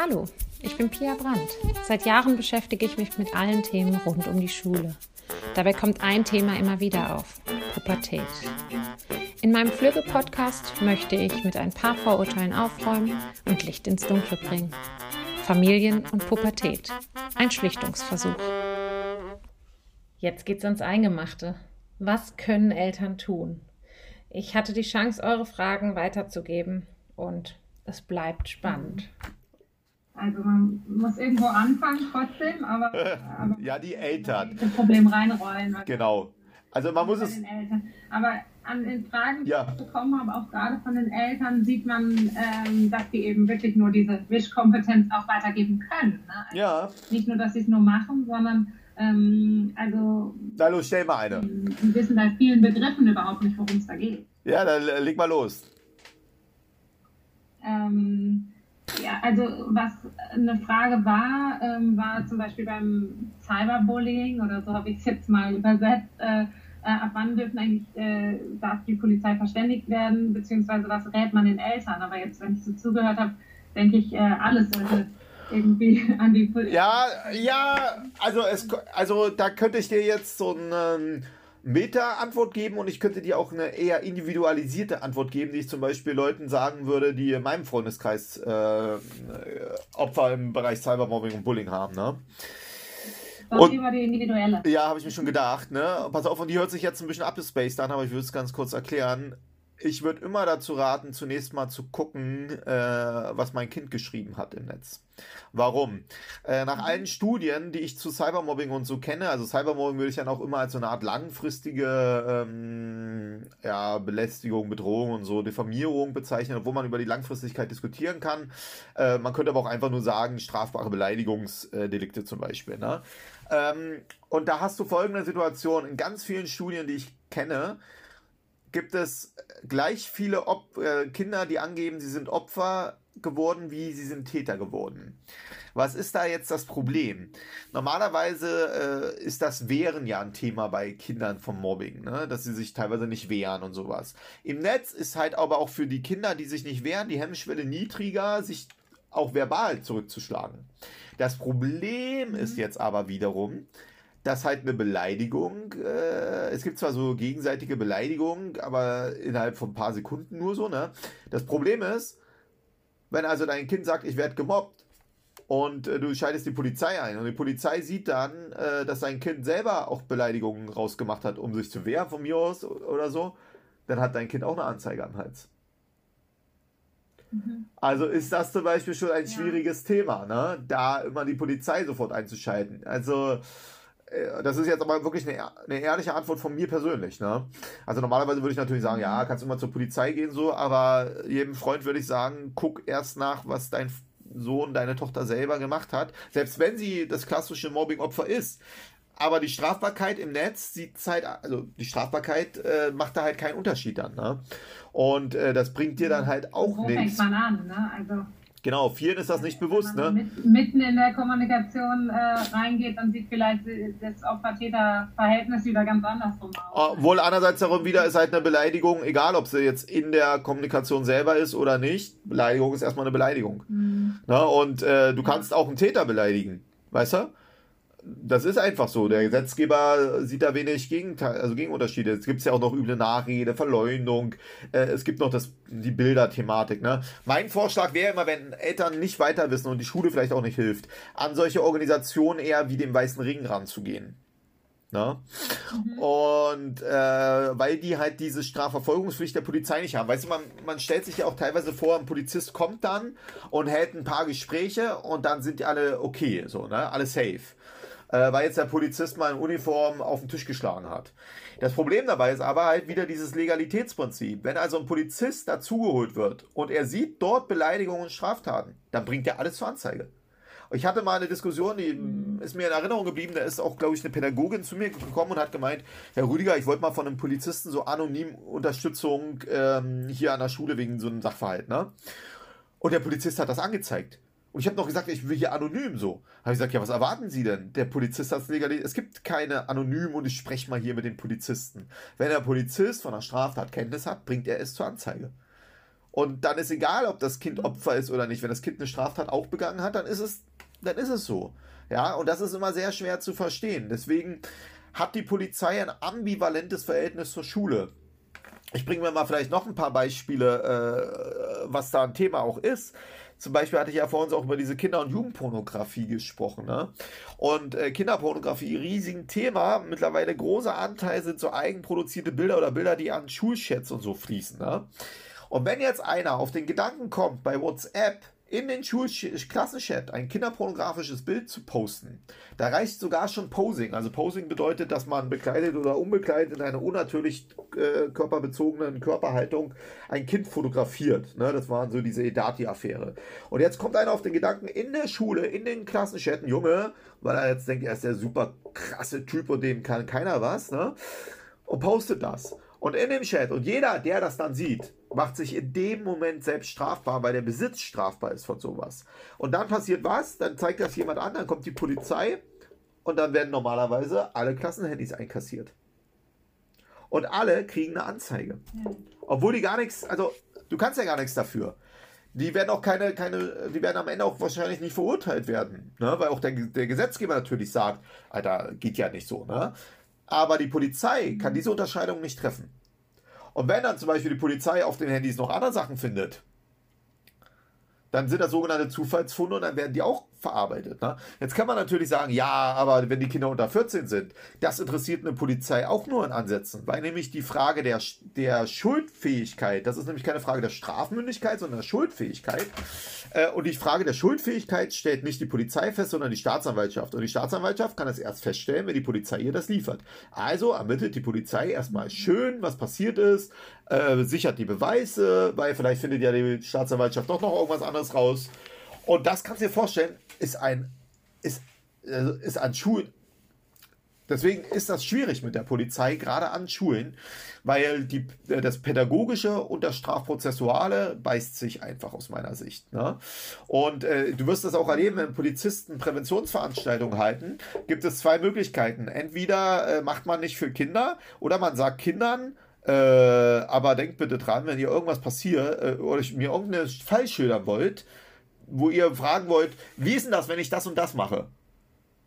Hallo, ich bin Pia Brandt. Seit Jahren beschäftige ich mich mit allen Themen rund um die Schule. Dabei kommt ein Thema immer wieder auf, Pubertät. In meinem Flügge-Podcast möchte ich mit ein paar Vorurteilen aufräumen und Licht ins Dunkle bringen. Familien und Pubertät. Ein Schlichtungsversuch. Jetzt geht's ans Eingemachte. Was können Eltern tun? Ich hatte die Chance, eure Fragen weiterzugeben und es bleibt spannend. Also man muss irgendwo anfangen trotzdem, aber, aber ja, die Eltern. Das Problem reinrollen. Genau. Also man muss es. Aber an den Fragen, die ja. ich bekommen habe, auch gerade von den Eltern, sieht man, ähm, dass die eben wirklich nur diese Wischkompetenz auch weitergeben können. Ne? Also ja. Nicht nur, dass sie es nur machen, sondern ähm, also. Na los, stell mal eine. Die wissen bei vielen Begriffen überhaupt nicht, worum es da geht. Ja, dann leg mal los. Ähm, ja, also was eine Frage war, ähm, war zum Beispiel beim Cyberbullying oder so habe ich es jetzt mal übersetzt. Äh, äh, ab wann dürfen eigentlich, äh, darf die Polizei verständigt werden, beziehungsweise was rät man den Eltern? Aber jetzt, wenn ich so zugehört habe, denke ich, äh, alles sollte irgendwie an die Polizei. Ja, ja, also es, also da könnte ich dir jetzt so ein Meta-Antwort geben und ich könnte dir auch eine eher individualisierte Antwort geben, die ich zum Beispiel Leuten sagen würde, die in meinem Freundeskreis äh, Opfer im Bereich Cybermobbing und Bullying haben. Ne? Und, über die individuelle. Ja, habe ich mir schon gedacht. Ne? Pass auf, und die hört sich jetzt ein bisschen abgespaced an, aber ich würde es ganz kurz erklären ich würde immer dazu raten, zunächst mal zu gucken, äh, was mein Kind geschrieben hat im Netz. Warum? Äh, nach allen Studien, die ich zu Cybermobbing und so kenne, also Cybermobbing würde ich dann auch immer als so eine Art langfristige ähm, ja, Belästigung, Bedrohung und so, Diffamierung bezeichnen, obwohl man über die Langfristigkeit diskutieren kann. Äh, man könnte aber auch einfach nur sagen, strafbare Beleidigungsdelikte zum Beispiel. Ne? Ähm, und da hast du folgende Situation in ganz vielen Studien, die ich kenne, gibt es gleich viele Op äh, Kinder, die angeben, sie sind Opfer geworden, wie sie sind Täter geworden. Was ist da jetzt das Problem? Normalerweise äh, ist das Wehren ja ein Thema bei Kindern vom Mobbing, ne? dass sie sich teilweise nicht wehren und sowas. Im Netz ist halt aber auch für die Kinder, die sich nicht wehren, die Hemmschwelle niedriger, sich auch verbal zurückzuschlagen. Das Problem ist mhm. jetzt aber wiederum, dass halt eine Beleidigung, äh, es gibt zwar so gegenseitige Beleidigungen, aber innerhalb von ein paar Sekunden nur so, ne? Das Problem ist, wenn also dein Kind sagt, ich werde gemobbt und äh, du schaltest die Polizei ein und die Polizei sieht dann, äh, dass dein Kind selber auch Beleidigungen rausgemacht hat, um sich zu wehren von mir aus oder so, dann hat dein Kind auch eine Anzeige am Hals. Mhm. Also ist das zum Beispiel schon ein ja. schwieriges Thema, ne? Da immer die Polizei sofort einzuschalten. Also das ist jetzt aber wirklich eine, eine ehrliche Antwort von mir persönlich. Ne? Also normalerweise würde ich natürlich sagen, ja, kannst immer zur Polizei gehen, so, aber jedem Freund würde ich sagen, guck erst nach, was dein Sohn, deine Tochter selber gemacht hat. Selbst wenn sie das klassische Mobbing-Opfer ist. Aber die Strafbarkeit im Netz sieht halt, also die Strafbarkeit äh, macht da halt keinen Unterschied dann. Ne? Und äh, das bringt dir dann halt auch Wo nichts. fängt man an, ne? Also Genau, vielen ist das nicht bewusst, ne? Mit, mitten in der Kommunikation äh, reingeht, dann sieht vielleicht das Opfer-Täter-Verhältnis wieder ganz andersrum aus. Obwohl andererseits darum wieder ist halt eine Beleidigung, egal ob sie jetzt in der Kommunikation selber ist oder nicht, Beleidigung ist erstmal eine Beleidigung. Mhm. Ne? Und äh, du kannst auch einen Täter beleidigen, weißt du? Das ist einfach so. Der Gesetzgeber sieht da wenig Gegenteil, also Gegenunterschiede. Es gibt ja auch noch üble Nachrede, Verleumdung. Äh, es gibt noch das, die Bilderthematik. Ne? Mein Vorschlag wäre immer, wenn Eltern nicht weiter wissen und die Schule vielleicht auch nicht hilft, an solche Organisationen eher wie dem Weißen Ring ranzugehen. Ne? Mhm. Und äh, weil die halt diese Strafverfolgungspflicht der Polizei nicht haben. Weißt du, man, man stellt sich ja auch teilweise vor, ein Polizist kommt dann und hält ein paar Gespräche und dann sind die alle okay, so, ne? Alle safe äh, weil jetzt der Polizist mal in Uniform auf den Tisch geschlagen hat. Das Problem dabei ist aber halt wieder dieses Legalitätsprinzip. Wenn also ein Polizist dazugeholt wird und er sieht dort Beleidigungen und Straftaten, dann bringt er alles zur Anzeige. Ich hatte mal eine Diskussion, die ist mir in Erinnerung geblieben. Da ist auch, glaube ich, eine Pädagogin zu mir gekommen und hat gemeint: Herr Rüdiger, ich wollte mal von einem Polizisten so anonym Unterstützung ähm, hier an der Schule wegen so einem Sachverhalt. Ne? Und der Polizist hat das angezeigt. Und ich habe noch gesagt, ich will hier anonym so. Habe ich gesagt, ja, was erwarten Sie denn? Der Polizist hat es legalisiert. Es gibt keine anonym und ich spreche mal hier mit den Polizisten. Wenn der Polizist von einer Straftat Kenntnis hat, bringt er es zur Anzeige. Und dann ist egal, ob das Kind Opfer ist oder nicht. Wenn das Kind eine Straftat auch begangen hat, dann ist es, dann ist es so. Ja, und das ist immer sehr schwer zu verstehen. Deswegen hat die Polizei ein ambivalentes Verhältnis zur Schule. Ich bringe mir mal vielleicht noch ein paar Beispiele, äh, was da ein Thema auch ist. Zum Beispiel hatte ich ja vor uns auch über diese Kinder- und Jugendpornografie gesprochen. Ne? Und äh, Kinderpornografie, riesigen Thema. Mittlerweile großer Anteil sind so eigenproduzierte Bilder oder Bilder, die an Schulchats und so fließen. Ne? Und wenn jetzt einer auf den Gedanken kommt, bei WhatsApp in den Schulklassenchat ein kinderpornografisches Bild zu posten, da reicht sogar schon Posing. Also Posing bedeutet, dass man bekleidet oder unbekleidet in einer unnatürlich äh, körperbezogenen Körperhaltung ein Kind fotografiert. Ne, das waren so diese Edati-Affäre. Und jetzt kommt einer auf den Gedanken, in der Schule, in den Klassenchat, ein Junge, weil er jetzt denkt, er ist der super krasse Typ und dem kann keiner was, ne? Und postet das. Und in dem Chat, und jeder, der das dann sieht, macht sich in dem Moment selbst strafbar, weil der Besitz strafbar ist von sowas. Und dann passiert was, dann zeigt das jemand an, dann kommt die Polizei und dann werden normalerweise alle Klassenhandys einkassiert. Und alle kriegen eine Anzeige. Obwohl die gar nichts, also du kannst ja gar nichts dafür. Die werden auch keine, keine, die werden am Ende auch wahrscheinlich nicht verurteilt werden, ne? weil auch der, der Gesetzgeber natürlich sagt, Alter, geht ja nicht so, ne? Aber die Polizei kann diese Unterscheidung nicht treffen. Und wenn dann zum Beispiel die Polizei auf den Handys noch andere Sachen findet, dann sind das sogenannte Zufallsfunde und dann werden die auch verarbeitet. Ne? Jetzt kann man natürlich sagen, ja, aber wenn die Kinder unter 14 sind, das interessiert eine Polizei auch nur in Ansätzen, weil nämlich die Frage der, der Schuldfähigkeit, das ist nämlich keine Frage der Strafmündigkeit, sondern der Schuldfähigkeit. Äh, und die Frage der Schuldfähigkeit stellt nicht die Polizei fest, sondern die Staatsanwaltschaft. Und die Staatsanwaltschaft kann es erst feststellen, wenn die Polizei ihr das liefert. Also ermittelt die Polizei erstmal schön, was passiert ist, äh, sichert die Beweise, weil vielleicht findet ja die Staatsanwaltschaft doch noch irgendwas anderes raus. Und das kannst du dir vorstellen, ist ein, ist, also ist an Schulen. Deswegen ist das schwierig mit der Polizei, gerade an Schulen, weil die, äh, das Pädagogische und das Strafprozessuale beißt sich einfach aus meiner Sicht. Ne? Und äh, du wirst das auch erleben, wenn Polizisten Präventionsveranstaltungen halten, gibt es zwei Möglichkeiten. Entweder äh, macht man nicht für Kinder oder man sagt Kindern, äh, aber denkt bitte dran, wenn ihr irgendwas passiert äh, oder mir irgendeine Fall schildern wollt, wo ihr fragen wollt, wie ist denn das, wenn ich das und das mache?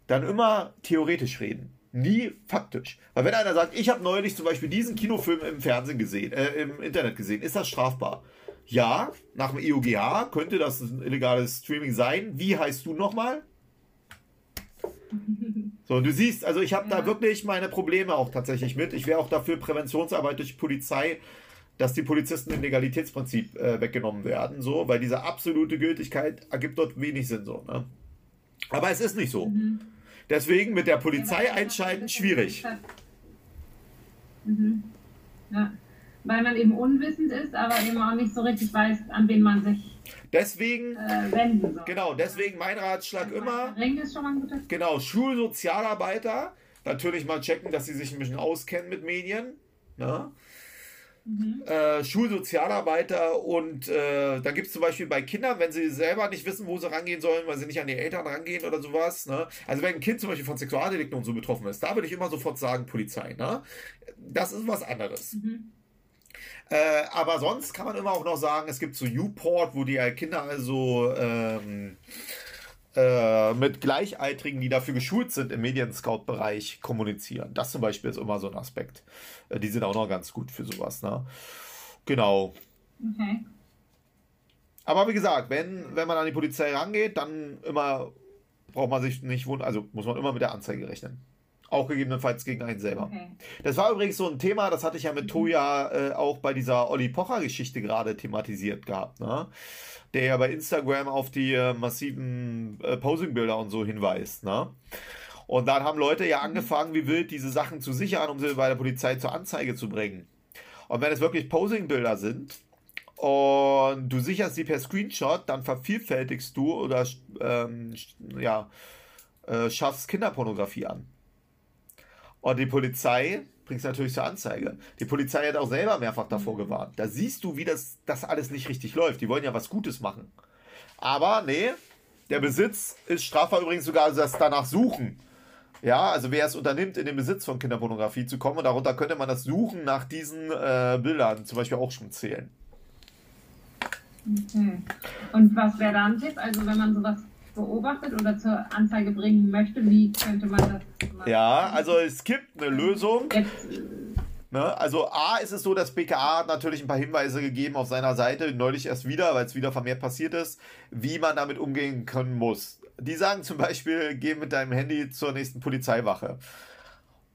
Dann immer theoretisch reden. Nie faktisch. Weil wenn einer sagt, ich habe neulich zum Beispiel diesen Kinofilm im Fernsehen gesehen, äh, im Internet gesehen, ist das strafbar? Ja, nach dem EUGH könnte das ein illegales Streaming sein. Wie heißt du nochmal? So, und du siehst, also ich habe ja. da wirklich meine Probleme auch tatsächlich mit. Ich wäre auch dafür Präventionsarbeit durch Polizei dass die Polizisten im Legalitätsprinzip äh, weggenommen werden, so, weil diese absolute Gültigkeit ergibt dort wenig Sinn, so, ne? Aber es ist nicht so. Mhm. Deswegen mit der Polizei ja, einschalten schwierig. Mhm. Ja. Weil man eben unwissend ist, aber eben auch nicht so richtig weiß, an wen man sich deswegen äh, wenden soll. Genau, deswegen mein Ratschlag immer. Ring ist schon mal ein guter Genau, Schulsozialarbeiter natürlich mal checken, dass sie sich ein bisschen auskennen mit Medien. Ne? Mhm. Äh, Schulsozialarbeiter und äh, da gibt es zum Beispiel bei Kindern, wenn sie selber nicht wissen, wo sie rangehen sollen, weil sie nicht an die Eltern rangehen oder sowas. Ne? Also wenn ein Kind zum Beispiel von Sexualdelikten und so betroffen ist, da würde ich immer sofort sagen, Polizei. Ne? Das ist was anderes. Mhm. Äh, aber sonst kann man immer auch noch sagen, es gibt so U-Port, wo die Kinder also ähm, äh, mit Gleichaltrigen, die dafür geschult sind, im Medienscout-Bereich kommunizieren. Das zum Beispiel ist immer so ein Aspekt. Äh, die sind auch noch ganz gut für sowas. Ne? Genau. Okay. Aber wie gesagt, wenn, wenn man an die Polizei rangeht, dann immer braucht man sich nicht wundern, also muss man immer mit der Anzeige rechnen. Auch gegebenenfalls gegen einen selber. Okay. Das war übrigens so ein Thema, das hatte ich ja mit Toja äh, auch bei dieser Olli Pocher-Geschichte gerade thematisiert gehabt. Ne? der ja bei Instagram auf die äh, massiven äh, Posing-Bilder und so hinweist. Ne? Und dann haben Leute ja angefangen, wie wild diese Sachen zu sichern, um sie bei der Polizei zur Anzeige zu bringen. Und wenn es wirklich Posing-Bilder sind und du sicherst sie per Screenshot, dann vervielfältigst du oder ähm, ja, äh, schaffst Kinderpornografie an. Und die Polizei bringt es natürlich zur Anzeige. Die Polizei hat auch selber mehrfach davor gewarnt. Da siehst du, wie das, das alles nicht richtig läuft. Die wollen ja was Gutes machen. Aber nee, der Besitz ist strafbar übrigens sogar das danach suchen. Ja, also wer es unternimmt, in den Besitz von Kinderpornografie zu kommen, und darunter könnte man das Suchen nach diesen äh, Bildern zum Beispiel auch schon zählen. Okay. Und was wäre da ein Tipp? Also wenn man sowas beobachtet oder zur Anzeige bringen möchte, wie könnte man das machen? Ja, also es gibt eine Lösung. Jetzt, Ne? Also A ist es so, dass BKA hat natürlich ein paar Hinweise gegeben auf seiner Seite, neulich erst wieder, weil es wieder vermehrt passiert ist, wie man damit umgehen können muss. Die sagen zum Beispiel, geh mit deinem Handy zur nächsten Polizeiwache.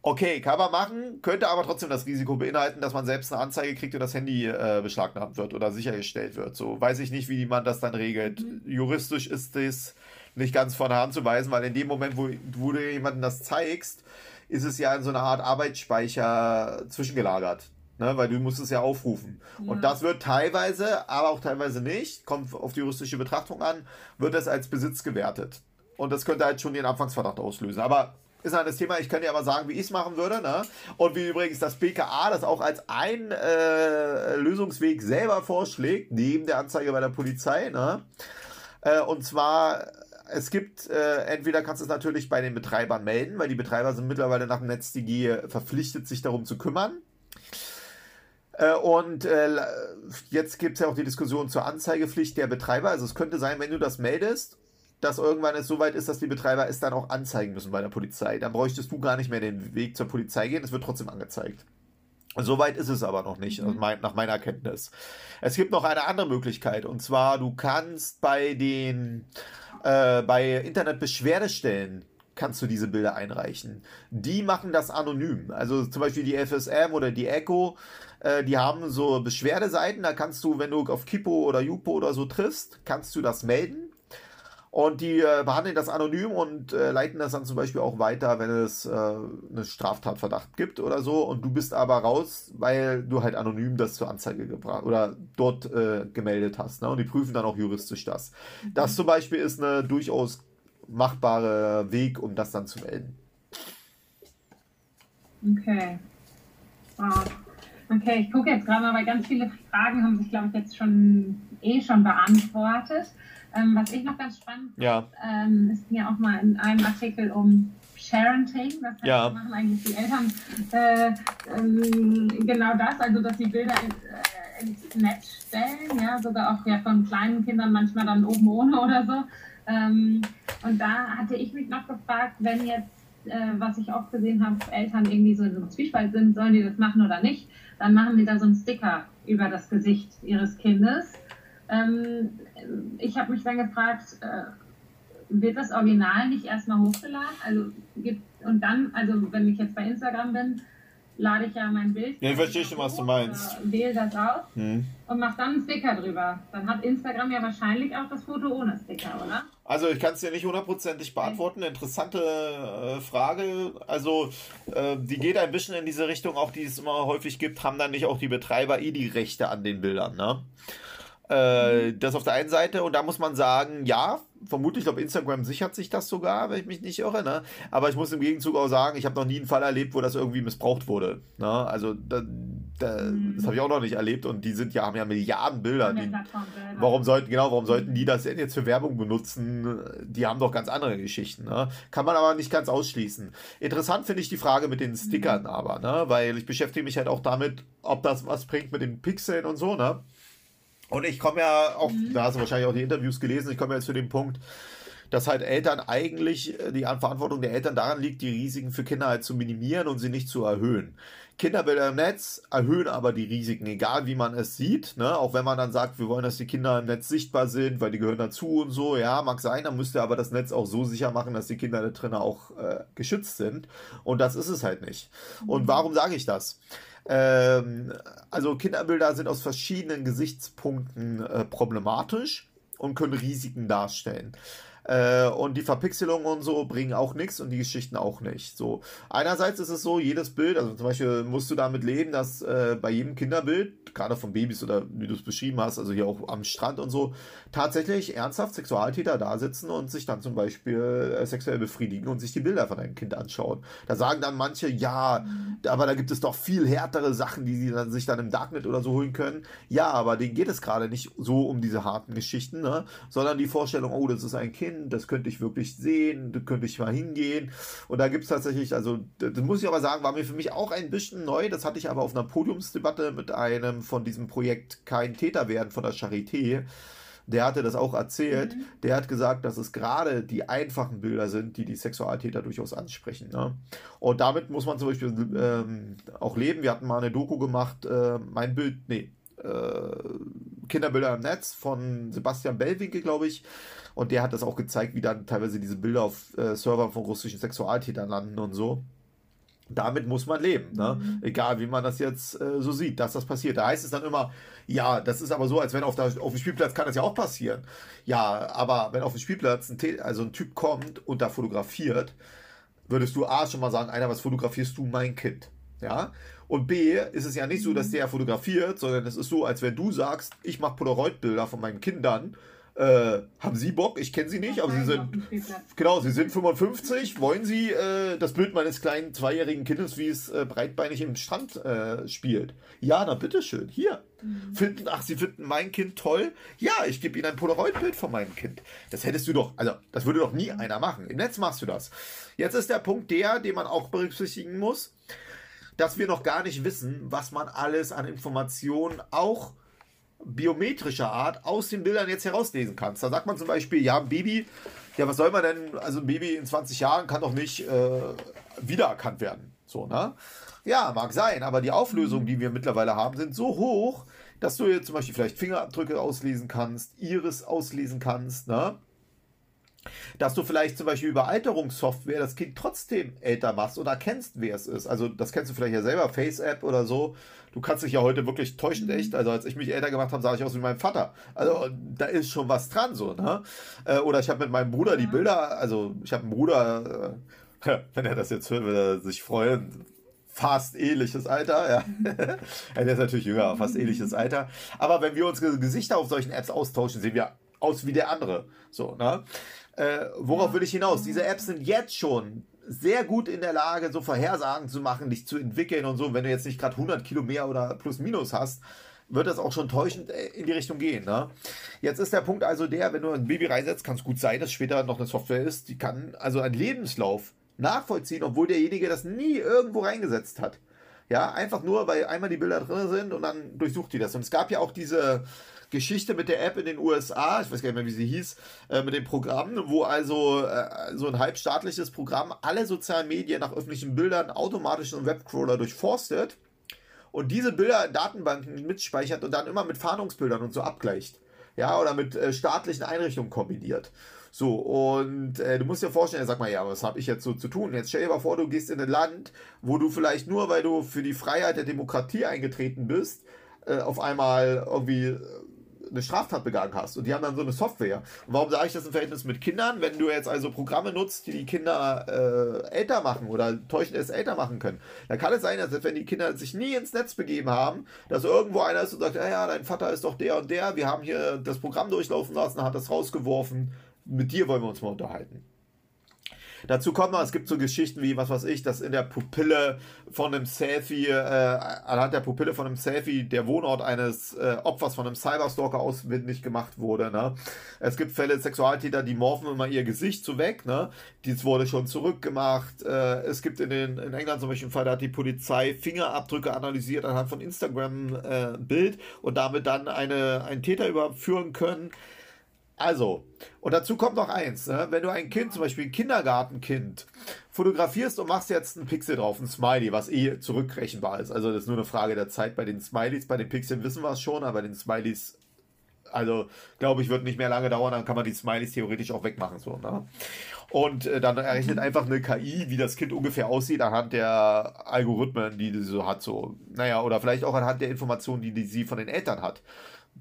Okay, kann man machen, könnte aber trotzdem das Risiko beinhalten, dass man selbst eine Anzeige kriegt und das Handy äh, beschlagnahmt wird oder sichergestellt wird. So weiß ich nicht, wie man das dann regelt. Mhm. Juristisch ist das nicht ganz von der Hand zu weisen, weil in dem Moment, wo, wo du jemandem das zeigst, ist es ja in so einer Art Arbeitsspeicher zwischengelagert. Ne, weil du musst es ja aufrufen. Ja. Und das wird teilweise, aber auch teilweise nicht, kommt auf die juristische Betrachtung an, wird das als Besitz gewertet. Und das könnte halt schon den Anfangsverdacht auslösen. Aber ist halt das Thema, ich könnte dir aber sagen, wie ich es machen würde. Ne? Und wie übrigens das BKA das auch als ein äh, Lösungsweg selber vorschlägt, neben der Anzeige bei der Polizei. Ne? Äh, und zwar es gibt, äh, entweder kannst du es natürlich bei den Betreibern melden, weil die Betreiber sind mittlerweile nach dem NetzDG verpflichtet, sich darum zu kümmern. Äh, und äh, jetzt gibt es ja auch die Diskussion zur Anzeigepflicht der Betreiber. Also es könnte sein, wenn du das meldest, dass irgendwann es soweit ist, dass die Betreiber es dann auch anzeigen müssen bei der Polizei. Dann bräuchtest du gar nicht mehr den Weg zur Polizei gehen, es wird trotzdem angezeigt. Soweit ist es aber noch nicht, mhm. nach meiner Kenntnis. Es gibt noch eine andere Möglichkeit, und zwar du kannst bei den äh, bei Internetbeschwerdestellen kannst du diese Bilder einreichen. Die machen das anonym. Also zum Beispiel die FSM oder die Echo, äh, die haben so Beschwerdeseiten. Da kannst du, wenn du auf Kipo oder Jupo oder so triffst, kannst du das melden. Und die äh, behandeln das anonym und äh, leiten das dann zum Beispiel auch weiter, wenn es äh, eine Straftatverdacht gibt oder so. Und du bist aber raus, weil du halt anonym das zur Anzeige gebracht oder dort äh, gemeldet hast. Ne? Und die prüfen dann auch juristisch das. Mhm. Das zum Beispiel ist eine durchaus machbare Weg, um das dann zu melden. Okay. Wow. Okay, ich gucke jetzt gerade mal, weil ganz viele Fragen haben sich, glaube ich, jetzt schon eh schon beantwortet. Ähm, was ich noch ganz spannend ja. ähm, es ging ja auch mal in einem Artikel um Parenting, was ja. machen eigentlich die Eltern äh, ähm, genau das, also dass sie Bilder in, äh, ins Netz stellen, ja, sogar auch ja von kleinen Kindern manchmal dann oben ohne oder so. Ähm, und da hatte ich mich noch gefragt, wenn jetzt, äh, was ich oft gesehen habe, Eltern irgendwie so in so einem Zwiespalt sind, sollen die das machen oder nicht, dann machen die da so einen Sticker über das Gesicht ihres Kindes. Ähm, ich habe mich dann gefragt, äh, wird das Original nicht erstmal hochgeladen? Also gibt, und dann, also wenn ich jetzt bei Instagram bin, lade ich ja mein Bild. Ja, ich verstehe schon, was du meinst. Wähle das aus hm. und mache dann einen Sticker drüber. Dann hat Instagram ja wahrscheinlich auch das Foto ohne Sticker, oder? Also ich kann es dir nicht hundertprozentig beantworten. Interessante äh, Frage. Also äh, die geht ein bisschen in diese Richtung, auch die es immer häufig gibt, haben dann nicht auch die Betreiber eh die Rechte an den Bildern, ne? Äh, das auf der einen Seite und da muss man sagen, ja, vermutlich, ich glaube, Instagram sichert sich das sogar, wenn ich mich nicht irre, ne? Aber ich muss im Gegenzug auch sagen, ich habe noch nie einen Fall erlebt, wo das irgendwie missbraucht wurde. Ne? Also da, da, mhm. das habe ich auch noch nicht erlebt und die sind ja, haben ja Milliarden Bilder. Die, warum sollten, genau, warum sollten die das denn jetzt für Werbung benutzen? Die haben doch ganz andere Geschichten. Ne? Kann man aber nicht ganz ausschließen. Interessant finde ich die Frage mit den Stickern mhm. aber, ne? Weil ich beschäftige mich halt auch damit, ob das was bringt mit den Pixeln und so, ne? Und ich komme ja auch, mhm. da hast du wahrscheinlich auch die Interviews gelesen, ich komme jetzt zu dem Punkt, dass halt Eltern eigentlich, äh, die Verantwortung der Eltern daran liegt, die Risiken für Kinder halt zu minimieren und sie nicht zu erhöhen. Kinderbilder im Netz erhöhen aber die Risiken, egal wie man es sieht. Ne? Auch wenn man dann sagt, wir wollen, dass die Kinder im Netz sichtbar sind, weil die gehören dazu und so. Ja, mag sein, dann müsste aber das Netz auch so sicher machen, dass die Kinder da drin auch äh, geschützt sind. Und das ist es halt nicht. Und mhm. warum sage ich das? Ähm, also Kinderbilder sind aus verschiedenen Gesichtspunkten äh, problematisch und können Risiken darstellen. Äh, und die Verpixelung und so bringen auch nichts und die Geschichten auch nicht. So, einerseits ist es so, jedes Bild, also zum Beispiel musst du damit leben, dass äh, bei jedem Kinderbild, gerade von Babys oder wie du es beschrieben hast, also hier auch am Strand und so, tatsächlich ernsthaft Sexualtäter da sitzen und sich dann zum Beispiel äh, sexuell befriedigen und sich die Bilder von deinem Kind anschauen. Da sagen dann manche, ja, aber da gibt es doch viel härtere Sachen, die sie dann sich dann im Darknet oder so holen können. Ja, aber denen geht es gerade nicht so um diese harten Geschichten, ne? sondern die Vorstellung, oh, das ist ein Kind kennen, das könnte ich wirklich sehen, da könnte ich mal hingehen. Und da gibt es tatsächlich, also das muss ich aber sagen, war mir für mich auch ein bisschen neu. Das hatte ich aber auf einer Podiumsdebatte mit einem von diesem Projekt Kein Täter werden von der Charité der hatte das auch erzählt. Mhm. Der hat gesagt, dass es gerade die einfachen Bilder sind, die die Sexualtäter durchaus ansprechen. Ne? Und damit muss man zum Beispiel ähm, auch leben. Wir hatten mal eine Doku gemacht, äh, mein Bild, nee, äh, Kinderbilder im Netz von Sebastian Bellwinkel, glaube ich. Und der hat das auch gezeigt, wie dann teilweise diese Bilder auf äh, Servern von russischen Sexualtätern landen und so damit muss man leben, ne? Mhm. Egal wie man das jetzt äh, so sieht, dass das passiert. Da heißt es dann immer, ja, das ist aber so, als wenn auf, der, auf dem Spielplatz kann das ja auch passieren. Ja, aber wenn auf dem Spielplatz ein, also ein Typ kommt und da fotografiert, würdest du A schon mal sagen, einer, was fotografierst du, mein Kind? Ja. Und B ist es ja nicht so, dass mhm. der fotografiert, sondern es ist so, als wenn du sagst, ich mache Polaroid-Bilder von meinen Kindern äh, haben Sie Bock? Ich kenne Sie nicht, aber Sie sind genau, Sie sind 55. Wollen Sie äh, das Bild meines kleinen zweijährigen Kindes, wie es äh, breitbeinig im Strand äh, spielt? Ja, na bitteschön, hier. Mhm. Finden, ach, Sie finden mein Kind toll? Ja, ich gebe Ihnen ein Polaroid-Bild von meinem Kind. Das hättest du doch, also das würde doch nie einer machen. Im Netz machst du das. Jetzt ist der Punkt der, den man auch berücksichtigen muss, dass wir noch gar nicht wissen, was man alles an Informationen auch biometrischer Art aus den Bildern jetzt herauslesen kannst. Da sagt man zum Beispiel, ja, ein Baby, ja, was soll man denn, also ein Baby in 20 Jahren kann doch nicht äh, wiedererkannt werden. So, ne? Ja, mag sein, aber die Auflösungen, die wir mittlerweile haben, sind so hoch, dass du jetzt zum Beispiel vielleicht Fingerabdrücke auslesen kannst, Iris auslesen kannst, ne? Dass du vielleicht zum Beispiel über Alterungssoftware das Kind trotzdem älter machst oder kennst, wer es ist. Also das kennst du vielleicht ja selber, Face-App oder so. Du kannst dich ja heute wirklich täuschend echt. Also als ich mich älter gemacht habe, sah ich aus wie mein Vater. Also da ist schon was dran so. Ne? Äh, oder ich habe mit meinem Bruder die Bilder, also ich habe einen Bruder, äh, wenn er das jetzt hört, wird er sich freuen fast ähnliches Alter. Ja. der ist natürlich jünger, fast ähnliches Alter. Aber wenn wir unsere Gesichter auf solchen Apps austauschen, sehen wir aus wie der andere. So, ne? Äh, worauf will ich hinaus? Diese Apps sind jetzt schon sehr gut in der Lage, so Vorhersagen zu machen, dich zu entwickeln und so. Wenn du jetzt nicht gerade 100 Kilo mehr oder plus minus hast, wird das auch schon täuschend äh, in die Richtung gehen. Ne? Jetzt ist der Punkt also der, wenn du ein Baby reinsetzt, kann es gut sein, dass später noch eine Software ist, die kann also einen Lebenslauf nachvollziehen, obwohl derjenige das nie irgendwo reingesetzt hat. Ja, einfach nur, weil einmal die Bilder drin sind und dann durchsucht die das. Und es gab ja auch diese, Geschichte mit der App in den USA, ich weiß gar nicht mehr, wie sie hieß, äh, mit dem Programm, wo also äh, so ein halbstaatliches Programm alle sozialen Medien nach öffentlichen Bildern automatisch im Webcrawler durchforstet und diese Bilder in Datenbanken mitspeichert und dann immer mit Fahndungsbildern und so abgleicht. Ja, oder mit äh, staatlichen Einrichtungen kombiniert. So, und äh, du musst dir vorstellen, sag mal, ja, was habe ich jetzt so zu tun? Jetzt stell dir mal vor, du gehst in ein Land, wo du vielleicht nur, weil du für die Freiheit der Demokratie eingetreten bist, äh, auf einmal irgendwie eine Straftat begangen hast. Und die haben dann so eine Software. Und warum sage ich das im Verhältnis mit Kindern? Wenn du jetzt also Programme nutzt, die die Kinder äh, älter machen oder täuschend es älter machen können, dann kann es sein, dass wenn die Kinder sich nie ins Netz begeben haben, dass irgendwo einer ist und sagt, ja, ja, dein Vater ist doch der und der, wir haben hier das Programm durchlaufen lassen, hat das rausgeworfen, mit dir wollen wir uns mal unterhalten. Dazu kommt noch, es gibt so Geschichten wie, was weiß ich, dass in der Pupille von einem Selfie, äh, anhand der Pupille von einem Selfie der Wohnort eines äh, Opfers von einem Cyberstalker auswendig gemacht wurde. Ne? Es gibt Fälle, Sexualtäter, die morphen immer ihr Gesicht so weg. Ne? Dies wurde schon zurückgemacht. Äh, es gibt in, den, in England zum Beispiel einen Fall, da hat die Polizei Fingerabdrücke analysiert anhand von Instagram-Bild äh, und damit dann eine, einen Täter überführen können. Also, und dazu kommt noch eins, ne? wenn du ein Kind, zum Beispiel ein Kindergartenkind, fotografierst und machst jetzt einen Pixel drauf, ein Smiley, was eh zurückrechenbar ist. Also das ist nur eine Frage der Zeit bei den Smileys. Bei den Pixeln wissen wir es schon, aber bei den Smileys, also glaube ich, wird nicht mehr lange dauern, dann kann man die Smileys theoretisch auch wegmachen. So, ne? Und äh, dann errechnet einfach eine KI, wie das Kind ungefähr aussieht, anhand der Algorithmen, die sie so hat. So. Naja, oder vielleicht auch anhand der Informationen, die, die sie von den Eltern hat.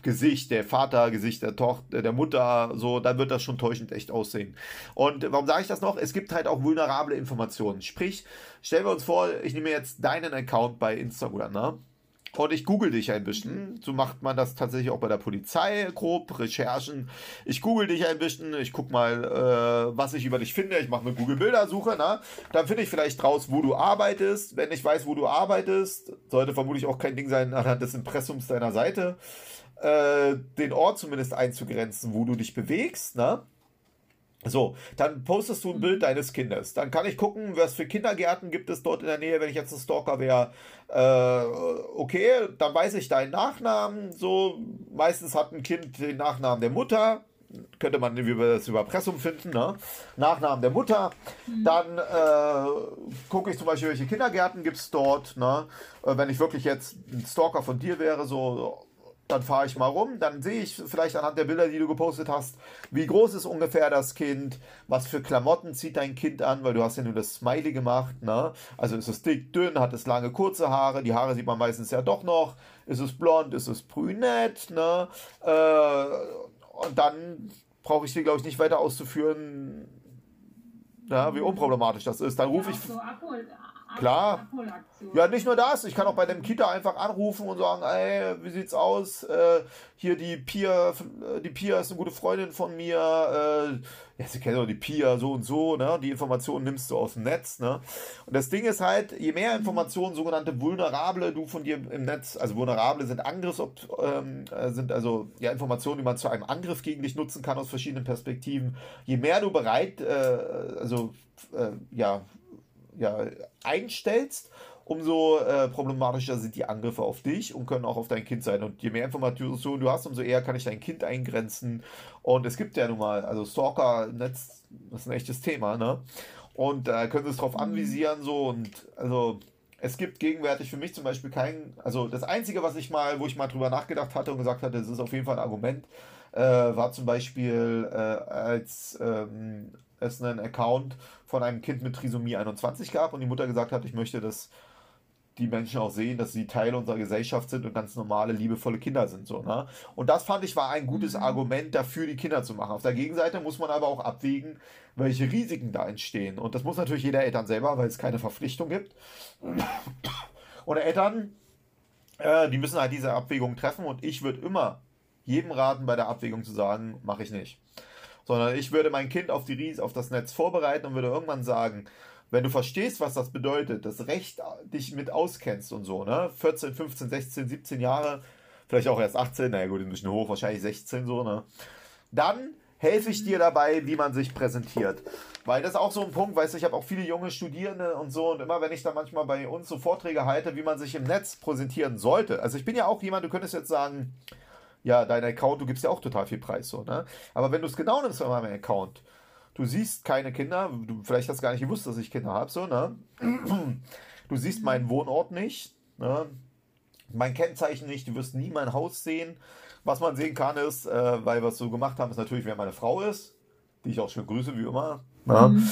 Gesicht, der Vater, Gesicht der Tochter, der Mutter, so, dann wird das schon täuschend echt aussehen. Und warum sage ich das noch? Es gibt halt auch vulnerable Informationen. Sprich, stellen wir uns vor, ich nehme jetzt deinen Account bei Instagram, ne? Und ich google dich ein bisschen. So macht man das tatsächlich auch bei der Polizei, grob, Recherchen. Ich google dich ein bisschen, ich guck mal, äh, was ich über dich finde. Ich mache eine Google-Bildersuche, ne? Dann finde ich vielleicht raus, wo du arbeitest. Wenn ich weiß, wo du arbeitest, sollte vermutlich auch kein Ding sein anhand des Impressums deiner Seite äh, den Ort zumindest einzugrenzen, wo du dich bewegst, ne? So, dann postest du ein Bild deines Kindes. Dann kann ich gucken, was für Kindergärten gibt es dort in der Nähe, wenn ich jetzt ein Stalker wäre. Äh, okay, dann weiß ich deinen Nachnamen. So, meistens hat ein Kind den Nachnamen der Mutter. Könnte man das über Pressum finden, ne? Nachnamen der Mutter. Mhm. Dann äh, gucke ich zum Beispiel, welche Kindergärten gibt es dort. Ne? Äh, wenn ich wirklich jetzt ein Stalker von dir wäre, so dann fahre ich mal rum, dann sehe ich vielleicht anhand der Bilder, die du gepostet hast, wie groß ist ungefähr das Kind, was für Klamotten zieht dein Kind an, weil du hast ja nur das Smiley gemacht, ne? Also ist es dick, dünn, hat es lange, kurze Haare, die Haare sieht man meistens ja doch noch, ist es blond, ist es brünett, ne? Äh, und dann brauche ich dir, glaube ich, nicht weiter auszuführen, ja, wie unproblematisch das ist. Dann rufe ich. So Klar. Ja, nicht nur das. Ich kann auch bei dem Kita einfach anrufen und sagen, ey, wie sieht's aus? Äh, hier die Pia, die Pia ist eine gute Freundin von mir. Äh, ja, sie kennt doch die Pia so und so, ne? Die Informationen nimmst du aus dem Netz, ne? Und das Ding ist halt, je mehr Informationen, sogenannte vulnerable, du von dir im Netz, also vulnerable sind Angriffs, ähm, äh, sind also ja Informationen, die man zu einem Angriff gegen dich nutzen kann aus verschiedenen Perspektiven. Je mehr du bereit, äh, also äh, ja, ja, einstellst, umso äh, problematischer sind die Angriffe auf dich und können auch auf dein Kind sein. Und je mehr Informationen du hast, umso eher kann ich dein Kind eingrenzen. Und es gibt ja nun mal, also Stalker im Netz, das ist ein echtes Thema, ne? Und da äh, können sie es drauf mhm. anvisieren, so und also es gibt gegenwärtig für mich zum Beispiel kein, also das Einzige, was ich mal, wo ich mal drüber nachgedacht hatte und gesagt hatte, das ist auf jeden Fall ein Argument, äh, war zum Beispiel äh, als ähm, es einen Account von einem Kind mit Trisomie 21 gab und die Mutter gesagt hat, ich möchte, dass die Menschen auch sehen, dass sie Teil unserer Gesellschaft sind und ganz normale, liebevolle Kinder sind. So, ne? Und das fand ich war ein gutes mhm. Argument dafür, die Kinder zu machen. Auf der Gegenseite muss man aber auch abwägen, welche Risiken da entstehen. Und das muss natürlich jeder Eltern selber, weil es keine Verpflichtung gibt. Und Eltern, äh, die müssen halt diese Abwägung treffen und ich würde immer jedem raten, bei der Abwägung zu sagen, mache ich nicht sondern ich würde mein Kind auf, die Ries auf das Netz vorbereiten und würde irgendwann sagen, wenn du verstehst, was das bedeutet, das Recht dich mit auskennst und so, ne? 14, 15, 16, 17 Jahre, vielleicht auch erst 18, naja gut, ein bisschen hoch, wahrscheinlich 16 so, ne? Dann helfe ich dir dabei, wie man sich präsentiert. Weil das ist auch so ein Punkt, weißt du, ich habe auch viele junge Studierende und so und immer wenn ich da manchmal bei uns so Vorträge halte, wie man sich im Netz präsentieren sollte. Also ich bin ja auch jemand, du könntest jetzt sagen, ja, dein Account, du gibst ja auch total viel Preis, so, ne? Aber wenn du es genau nimmst bei meinem Account, du siehst keine Kinder, du vielleicht hast gar nicht gewusst, dass ich Kinder habe, so, ne? Du siehst meinen Wohnort nicht, ne? Mein Kennzeichen nicht, du wirst nie mein Haus sehen. Was man sehen kann ist, äh, weil wir es so gemacht haben, ist natürlich, wer meine Frau ist, die ich auch schon grüße, wie immer. Ne? Mhm.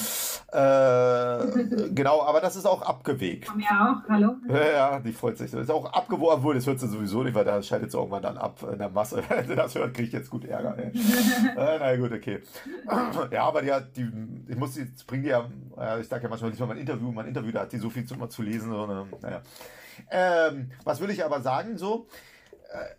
Äh, genau, aber das ist auch abgewegt. Von mir auch, hallo. Ja, ja, die freut sich. Das ist auch abgewogen, obwohl das hört sie sowieso nicht, weil da schaltet sie irgendwann dann ab in der Masse. Wenn sie das hört, kriege ich jetzt gut Ärger. Ey. äh, na gut, okay. ja, aber die hat, die, ich muss die, bringt die ja, ich sage ja manchmal nicht mal mein Interview, mein Interview, da hat die so viel zu, zu lesen. So, ne, naja. Ähm, was will ich aber sagen, so, äh,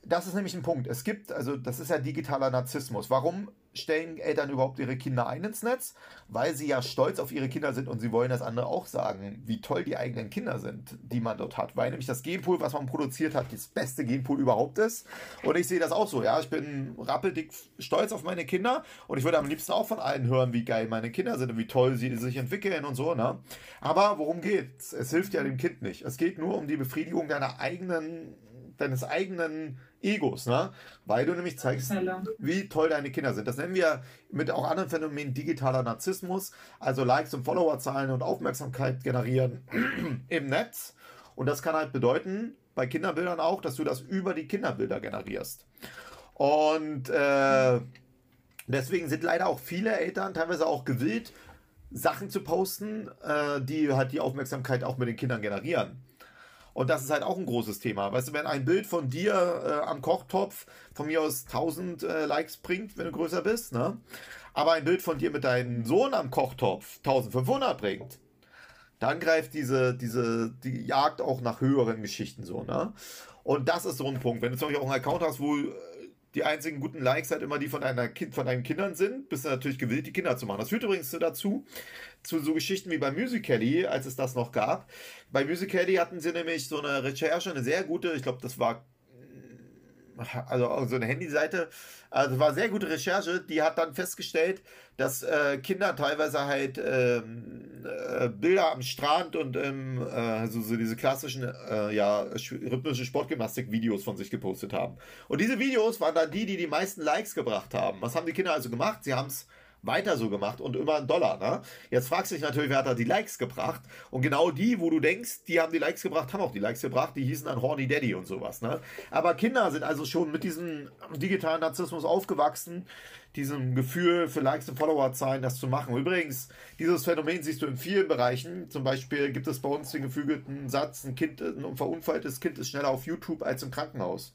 das ist nämlich ein Punkt. Es gibt, also das ist ja digitaler Narzissmus. Warum stellen Eltern überhaupt ihre Kinder ein ins Netz? Weil sie ja stolz auf ihre Kinder sind und sie wollen das andere auch sagen, wie toll die eigenen Kinder sind, die man dort hat. Weil nämlich das Genpool, was man produziert hat, das beste Genpool überhaupt ist. Und ich sehe das auch so, ja. Ich bin rappeldick stolz auf meine Kinder und ich würde am liebsten auch von allen hören, wie geil meine Kinder sind und wie toll sie sich entwickeln und so, ne? Aber worum geht's? Es hilft ja dem Kind nicht. Es geht nur um die Befriedigung deiner eigenen deines eigenen Egos, ne? Weil du nämlich zeigst, wie toll deine Kinder sind. Das nennen wir mit auch anderen Phänomenen digitaler Narzissmus, also Likes und Followerzahlen und Aufmerksamkeit generieren im Netz. Und das kann halt bedeuten, bei Kinderbildern auch, dass du das über die Kinderbilder generierst. Und äh, deswegen sind leider auch viele Eltern teilweise auch gewillt, Sachen zu posten, äh, die halt die Aufmerksamkeit auch mit den Kindern generieren. Und das ist halt auch ein großes Thema. Weißt du, wenn ein Bild von dir äh, am Kochtopf von mir aus 1000 äh, Likes bringt, wenn du größer bist, ne? aber ein Bild von dir mit deinem Sohn am Kochtopf 1500 bringt, dann greift diese, diese die Jagd auch nach höheren Geschichten so. Ne? Und das ist so ein Punkt. Wenn du zum Beispiel auch einen Account hast, wo die einzigen guten Likes halt immer die von, deiner von deinen Kindern sind, bist du natürlich gewillt, die Kinder zu machen. Das führt übrigens dazu, zu so Geschichten wie bei Musical.ly, als es das noch gab. Bei Musical.ly hatten sie nämlich so eine Recherche, eine sehr gute, ich glaube, das war also so eine Handyseite, also war sehr gute Recherche, die hat dann festgestellt, dass äh, Kinder teilweise halt ähm, äh, Bilder am Strand und ähm, äh, also so diese klassischen äh, ja, rhythmische Sportgymnastik-Videos von sich gepostet haben. Und diese Videos waren dann die, die die meisten Likes gebracht haben. Was haben die Kinder also gemacht? Sie haben es weiter so gemacht und immer einen Dollar. Ne? Jetzt fragst du dich natürlich, wer hat da die Likes gebracht? Und genau die, wo du denkst, die haben die Likes gebracht, haben auch die Likes gebracht. Die hießen dann Horny Daddy und sowas. Ne? Aber Kinder sind also schon mit diesem digitalen Narzissmus aufgewachsen, diesem Gefühl für Likes und Followerzahlen, das zu machen. Übrigens, dieses Phänomen siehst du in vielen Bereichen. Zum Beispiel gibt es bei uns den geflügelten Satz, ein Kind, ein verunfalltes Kind ist schneller auf YouTube als im Krankenhaus.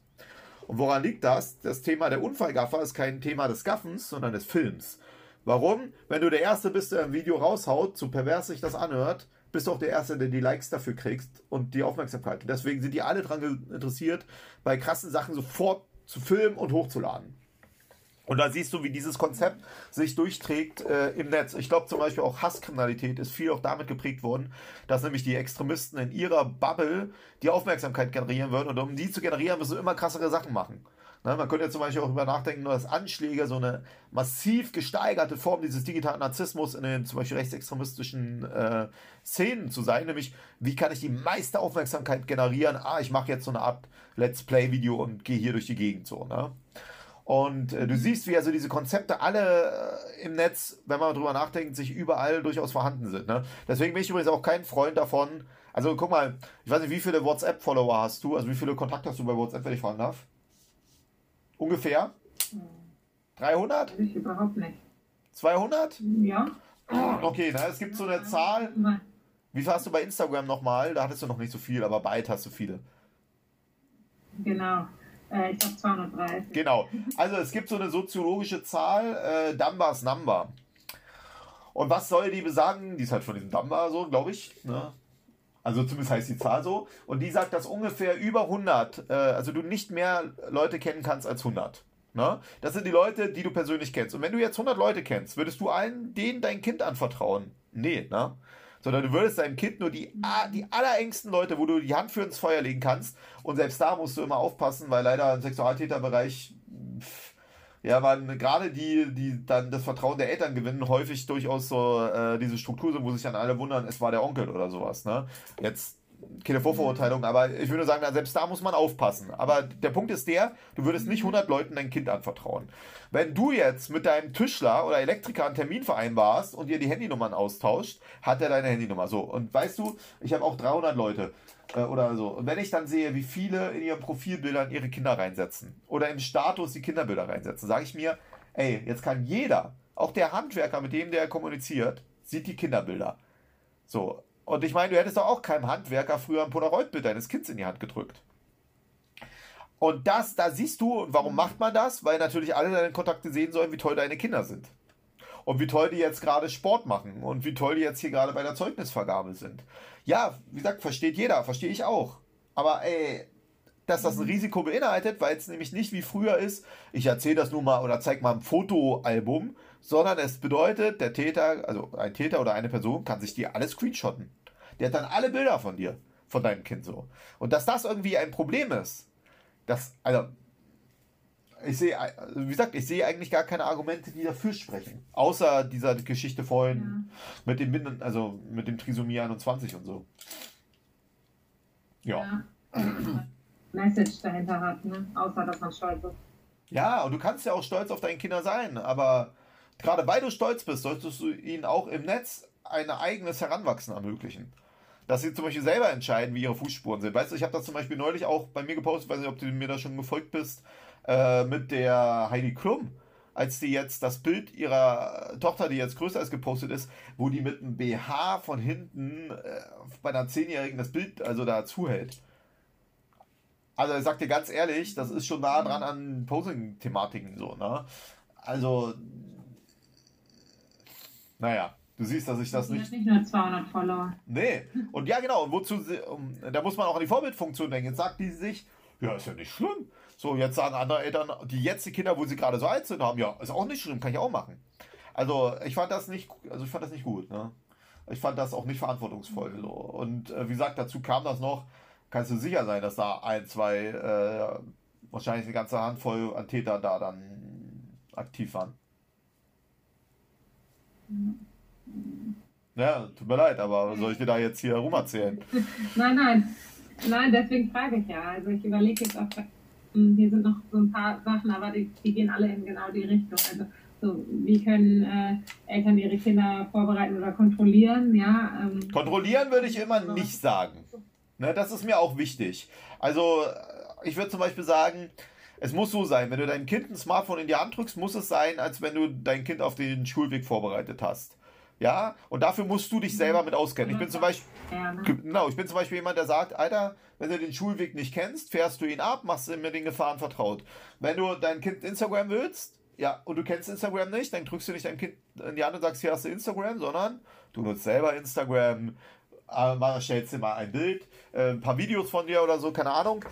Und woran liegt das? Das Thema der Unfallgaffer ist kein Thema des Gaffens, sondern des Films. Warum? Wenn du der Erste bist, der ein Video raushaut, so pervers sich das anhört, bist du auch der Erste, der die Likes dafür kriegst und die Aufmerksamkeit. Deswegen sind die alle daran interessiert, bei krassen Sachen sofort zu filmen und hochzuladen. Und da siehst du, wie dieses Konzept sich durchträgt äh, im Netz. Ich glaube zum Beispiel auch Hasskriminalität ist viel auch damit geprägt worden, dass nämlich die Extremisten in ihrer Bubble die Aufmerksamkeit generieren würden. Und um die zu generieren, müssen sie immer krassere Sachen machen. Ne, man könnte ja zum Beispiel auch über nachdenken, dass Anschläge so eine massiv gesteigerte Form dieses digitalen Narzissmus in den zum Beispiel rechtsextremistischen äh, Szenen zu sein, nämlich wie kann ich die meiste Aufmerksamkeit generieren? Ah, ich mache jetzt so eine Art Let's Play-Video und gehe hier durch die Gegend so. Ne? Und äh, du siehst, wie also diese Konzepte alle äh, im Netz, wenn man darüber nachdenkt, sich überall durchaus vorhanden sind. Ne? Deswegen bin ich übrigens auch kein Freund davon. Also guck mal, ich weiß nicht, wie viele WhatsApp-Follower hast du? Also wie viele Kontakte hast du bei WhatsApp, wenn ich fragen darf? Ungefähr? 300? Ich überhaupt nicht. 200? Ja. Okay, na, es gibt so eine Zahl. Wie viel hast du bei Instagram nochmal? Da hattest du noch nicht so viel, aber bei hast du viele. Genau. Äh, ich habe 230. Genau. Also es gibt so eine soziologische Zahl, äh, Dunbar's Number. Und was soll die besagen? Die ist halt von diesem Dunbar so, glaube ich. Ne? Also zumindest heißt die Zahl so. Und die sagt, dass ungefähr über 100, äh, also du nicht mehr Leute kennen kannst als 100. Ne? Das sind die Leute, die du persönlich kennst. Und wenn du jetzt 100 Leute kennst, würdest du allen denen dein Kind anvertrauen? Nee, ne? Sondern du würdest deinem Kind nur die, die allerengsten Leute, wo du die Hand für ins Feuer legen kannst. Und selbst da musst du immer aufpassen, weil leider im Sexualtäterbereich pff, ja, man gerade die, die dann das Vertrauen der Eltern gewinnen, häufig durchaus so äh, diese Struktur sind, wo sich dann alle wundern, es war der Onkel oder sowas. Ne? Jetzt keine Vorverurteilung, aber ich würde sagen, selbst da muss man aufpassen. Aber der Punkt ist der, du würdest nicht 100 Leuten dein Kind anvertrauen. Wenn du jetzt mit deinem Tischler oder Elektriker einen Termin vereinbarst und ihr die Handynummern austauscht, hat er deine Handynummer. So, und weißt du, ich habe auch 300 Leute äh, oder so. Und wenn ich dann sehe, wie viele in ihren Profilbildern ihre Kinder reinsetzen oder im Status die Kinderbilder reinsetzen, sage ich mir, ey, jetzt kann jeder, auch der Handwerker, mit dem der kommuniziert, sieht die Kinderbilder. So. Und ich meine, du hättest doch auch keinem Handwerker früher ein Polaroid-Bild deines Kindes in die Hand gedrückt. Und das, da siehst du, warum macht man das? Weil natürlich alle deine Kontakte sehen sollen, wie toll deine Kinder sind. Und wie toll die jetzt gerade Sport machen und wie toll die jetzt hier gerade bei der Zeugnisvergabe sind. Ja, wie gesagt, versteht jeder, verstehe ich auch. Aber ey, dass das ein mhm. Risiko beinhaltet, weil es nämlich nicht wie früher ist, ich erzähle das nur mal oder zeige mal ein Fotoalbum, sondern es bedeutet, der Täter, also ein Täter oder eine Person kann sich dir alles screenshotten. Der hat dann alle Bilder von dir, von deinem Kind so. Und dass das irgendwie ein Problem ist, das, also, ich sehe, also wie gesagt, ich sehe eigentlich gar keine Argumente, die dafür sprechen. Außer dieser Geschichte vorhin ja. mit dem Binden, also mit dem Trisomie 21 und so. Ja. ja. Message dahinter hat, ne? Außer dass man stolz ist. Ja, und du kannst ja auch stolz auf deine Kinder sein, aber gerade weil du stolz bist, solltest du ihnen auch im Netz ein eigenes Heranwachsen ermöglichen dass sie zum Beispiel selber entscheiden, wie ihre Fußspuren sind. Weißt du, ich habe das zum Beispiel neulich auch bei mir gepostet, weiß nicht, ob du mir da schon gefolgt bist, äh, mit der Heidi Klum, als die jetzt das Bild ihrer Tochter, die jetzt größer ist, gepostet ist, wo die mit einem BH von hinten äh, bei einer Zehnjährigen das Bild also da zuhält. Also ich sag dir ganz ehrlich, das ist schon nah dran an Posing-Thematiken so, ne? Also, naja. Du siehst, dass ich das nicht. nicht nur 200 Follower. Nee. Und ja, genau. Und wozu, da muss man auch an die Vorbildfunktion denken. Jetzt sagt die sich, ja, ist ja nicht schlimm. So, jetzt sagen andere Eltern, die jetzt die Kinder, wo sie gerade so alt sind, haben, ja, ist auch nicht schlimm, kann ich auch machen. Also, ich fand das nicht, also ich fand das nicht gut, ne? Ich fand das auch nicht verantwortungsvoll. So. Und äh, wie gesagt, dazu kam das noch, kannst du sicher sein, dass da ein, zwei äh, wahrscheinlich eine ganze Handvoll an Tätern da dann aktiv waren. Ja, tut mir leid, aber soll ich dir da jetzt hier rum erzählen? nein, nein. Nein, deswegen frage ich ja. Also ich überlege jetzt auch, hier sind noch so ein paar Sachen, aber die, die gehen alle in genau die Richtung. Also so, wie können äh, Eltern ihre Kinder vorbereiten oder kontrollieren? Ja, ähm, kontrollieren würde ich immer nicht sagen. Ne, das ist mir auch wichtig. Also ich würde zum Beispiel sagen, es muss so sein, wenn du deinem Kind ein Smartphone in die Hand drückst, muss es sein, als wenn du dein Kind auf den Schulweg vorbereitet hast. Ja, und dafür musst du dich selber mit auskennen. Ich bin zum Beispiel, ne? genau, ich bin zum Beispiel jemand, der sagt, Alter, wenn du den Schulweg nicht kennst, fährst du ihn ab, machst ihm mit den Gefahren vertraut. Wenn du dein Kind Instagram willst, ja, und du kennst Instagram nicht, dann drückst du nicht dein Kind in die Hand und sagst, hier hast du Instagram, sondern du nutzt selber Instagram, äh, stellst dir mal ein Bild, äh, ein paar Videos von dir oder so, keine Ahnung.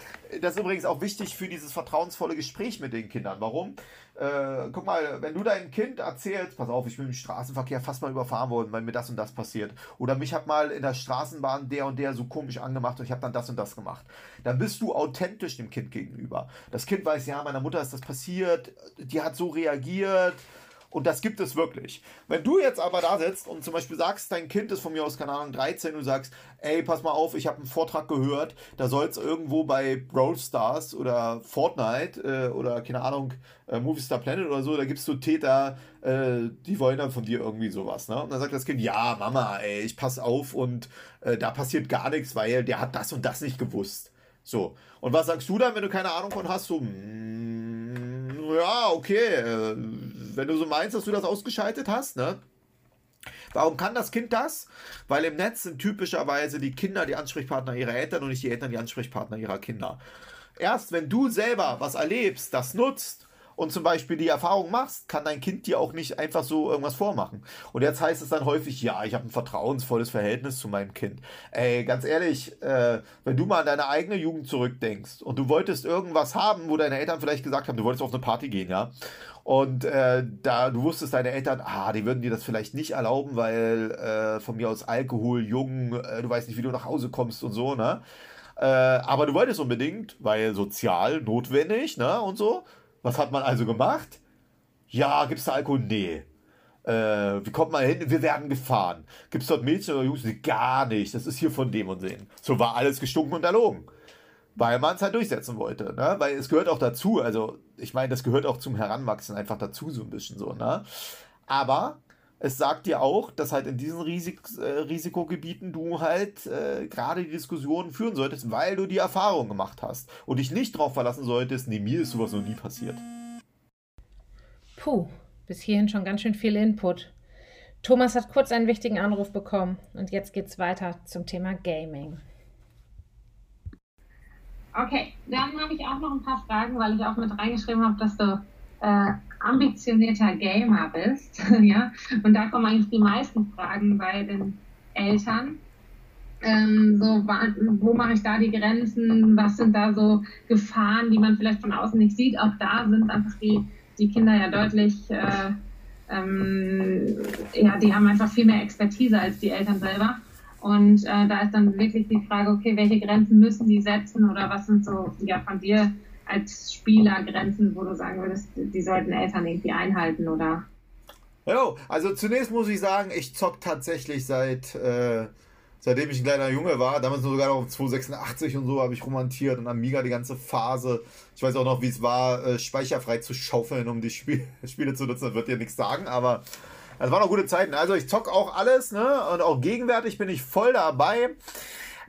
Das ist übrigens auch wichtig für dieses vertrauensvolle Gespräch mit den Kindern. Warum? Äh, guck mal, wenn du deinem Kind erzählst, pass auf, ich bin im Straßenverkehr fast mal überfahren worden, weil mir das und das passiert. Oder mich hat mal in der Straßenbahn der und der so komisch angemacht und ich habe dann das und das gemacht. Dann bist du authentisch dem Kind gegenüber. Das Kind weiß, ja, meiner Mutter ist das passiert, die hat so reagiert und das gibt es wirklich. Wenn du jetzt aber da sitzt und zum Beispiel sagst, dein Kind ist von mir aus, keine Ahnung, 13 und sagst, ey, pass mal auf, ich habe einen Vortrag gehört, da soll es irgendwo bei Brawl Stars oder Fortnite äh, oder, keine Ahnung, äh, Movie Star Planet oder so, da gibt es so Täter, äh, die wollen dann von dir irgendwie sowas. Ne? Und dann sagt das Kind, ja, Mama, ey, ich pass auf und äh, da passiert gar nichts, weil der hat das und das nicht gewusst. So. Und was sagst du dann, wenn du keine Ahnung von hast? So, mm, ja, okay, äh, wenn du so meinst, dass du das ausgeschaltet hast, ne? Warum kann das Kind das? Weil im Netz sind typischerweise die Kinder die Ansprechpartner ihrer Eltern und nicht die Eltern die Ansprechpartner ihrer Kinder. Erst wenn du selber was erlebst, das nutzt und zum Beispiel die Erfahrung machst, kann dein Kind dir auch nicht einfach so irgendwas vormachen. Und jetzt heißt es dann häufig, ja, ich habe ein vertrauensvolles Verhältnis zu meinem Kind. Ey, ganz ehrlich, äh, wenn du mal an deine eigene Jugend zurückdenkst und du wolltest irgendwas haben, wo deine Eltern vielleicht gesagt haben, du wolltest auf eine Party gehen, ja, und äh, da du wusstest, deine Eltern, ah, die würden dir das vielleicht nicht erlauben, weil äh, von mir aus Alkohol, jung, äh, du weißt nicht, wie du nach Hause kommst und so, ne? Äh, aber du wolltest unbedingt, weil sozial notwendig, ne? Und so. Was hat man also gemacht? Ja, gibt es da Alkohol? Nee. Äh, wie kommt man hin? Wir werden gefahren. Gibt es dort Mädchen oder Jungs? Gar nicht. Das ist hier von dem und dem. So war alles gestunken und erlogen. Weil man es halt durchsetzen wollte. Ne? Weil es gehört auch dazu. Also, ich meine, das gehört auch zum Heranwachsen einfach dazu, so ein bisschen so. Ne? Aber es sagt dir auch, dass halt in diesen Risik äh, Risikogebieten du halt äh, gerade die Diskussionen führen solltest, weil du die Erfahrung gemacht hast und dich nicht darauf verlassen solltest, nee, mir ist sowas noch nie passiert. Puh, bis hierhin schon ganz schön viel Input. Thomas hat kurz einen wichtigen Anruf bekommen und jetzt geht's weiter zum Thema Gaming. Okay, dann habe ich auch noch ein paar Fragen, weil ich auch mit reingeschrieben habe, dass du äh, ambitionierter Gamer bist, ja, und da kommen eigentlich die meisten Fragen bei den Eltern. Ähm, so, wo mache ich da die Grenzen? Was sind da so Gefahren, die man vielleicht von außen nicht sieht? Auch da sind einfach die, die Kinder ja deutlich, äh, ähm, ja, die haben einfach viel mehr Expertise als die Eltern selber. Und äh, da ist dann wirklich die Frage, okay, welche Grenzen müssen die setzen oder was sind so ja von dir als Spieler Grenzen, wo du sagen würdest, die sollten Eltern irgendwie einhalten oder? Ja, also zunächst muss ich sagen, ich zock tatsächlich seit äh, seitdem ich ein kleiner Junge war, damals nur sogar noch auf 286 und so habe ich romantiert und Amiga die ganze Phase. Ich weiß auch noch, wie es war, äh, speicherfrei zu schaufeln, um die Spiel Spiele zu nutzen. Das wird dir nichts sagen, aber es waren noch gute Zeiten. Also ich zock auch alles, ne? Und auch gegenwärtig bin ich voll dabei.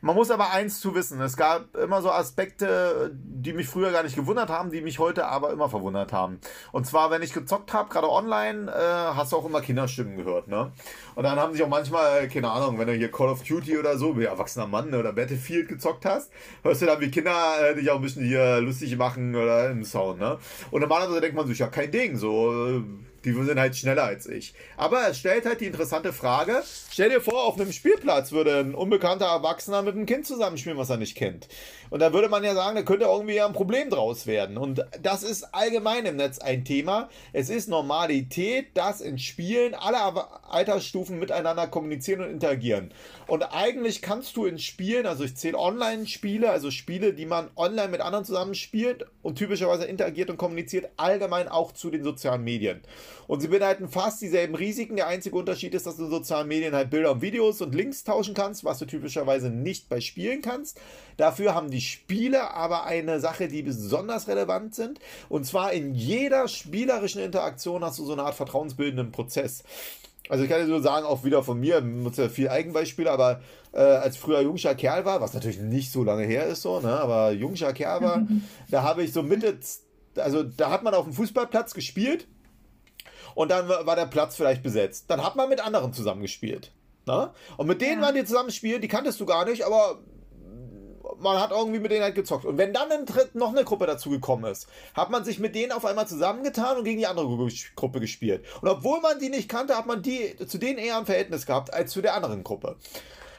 Man muss aber eins zu wissen, es gab immer so Aspekte, die mich früher gar nicht gewundert haben, die mich heute aber immer verwundert haben. Und zwar, wenn ich gezockt habe, gerade online, äh, hast du auch immer Kinderstimmen gehört, ne? Und dann haben sich auch manchmal, äh, keine Ahnung, wenn du hier Call of Duty oder so, wie erwachsener Mann oder Battlefield gezockt hast, hörst du dann, wie Kinder äh, dich auch ein bisschen hier lustig machen oder im Sound, ne? Und normalerweise denkt man sich, ja, kein Ding, so, äh, Die sind halt schneller als ich. Aber es stellt halt die interessante Frage: Stell dir vor, auf einem Spielplatz würde ein unbekannter Erwachsener mit einem Kind zusammenspielen, was er nicht kennt. Und da würde man ja sagen, da könnte irgendwie ein Problem draus werden. Und das ist allgemein im Netz ein Thema. Es ist Normalität, dass in Spielen alle Altersstufen miteinander kommunizieren und interagieren. Und eigentlich kannst du in Spielen, also ich zähle Online-Spiele, also Spiele, die man online mit anderen zusammenspielt und typischerweise interagiert und kommuniziert, allgemein auch zu den sozialen Medien. Und sie beinhalten fast dieselben Risiken. Der einzige Unterschied ist, dass du in sozialen Medien halt Bilder und Videos und Links tauschen kannst, was du typischerweise nicht bei Spielen kannst. Dafür haben die Spiele aber eine Sache, die besonders relevant sind. Und zwar in jeder spielerischen Interaktion hast du so eine Art vertrauensbildenden Prozess. Also ich kann dir so sagen, auch wieder von mir, nutze ja viel Eigenbeispiele, aber äh, als früher jungscher Kerl war, was natürlich nicht so lange her ist so, ne, aber jungscher Kerl war, da habe ich so Mitte, also da hat man auf dem Fußballplatz gespielt und dann war der Platz vielleicht besetzt. Dann hat man mit anderen zusammengespielt. Ne? Und mit denen ja. waren die zusammenspielen, die kanntest du gar nicht, aber man hat irgendwie mit denen halt gezockt. Und wenn dann noch eine Gruppe dazu gekommen ist, hat man sich mit denen auf einmal zusammengetan und gegen die andere Gruppe gespielt. Und obwohl man die nicht kannte, hat man die zu denen eher ein Verhältnis gehabt als zu der anderen Gruppe.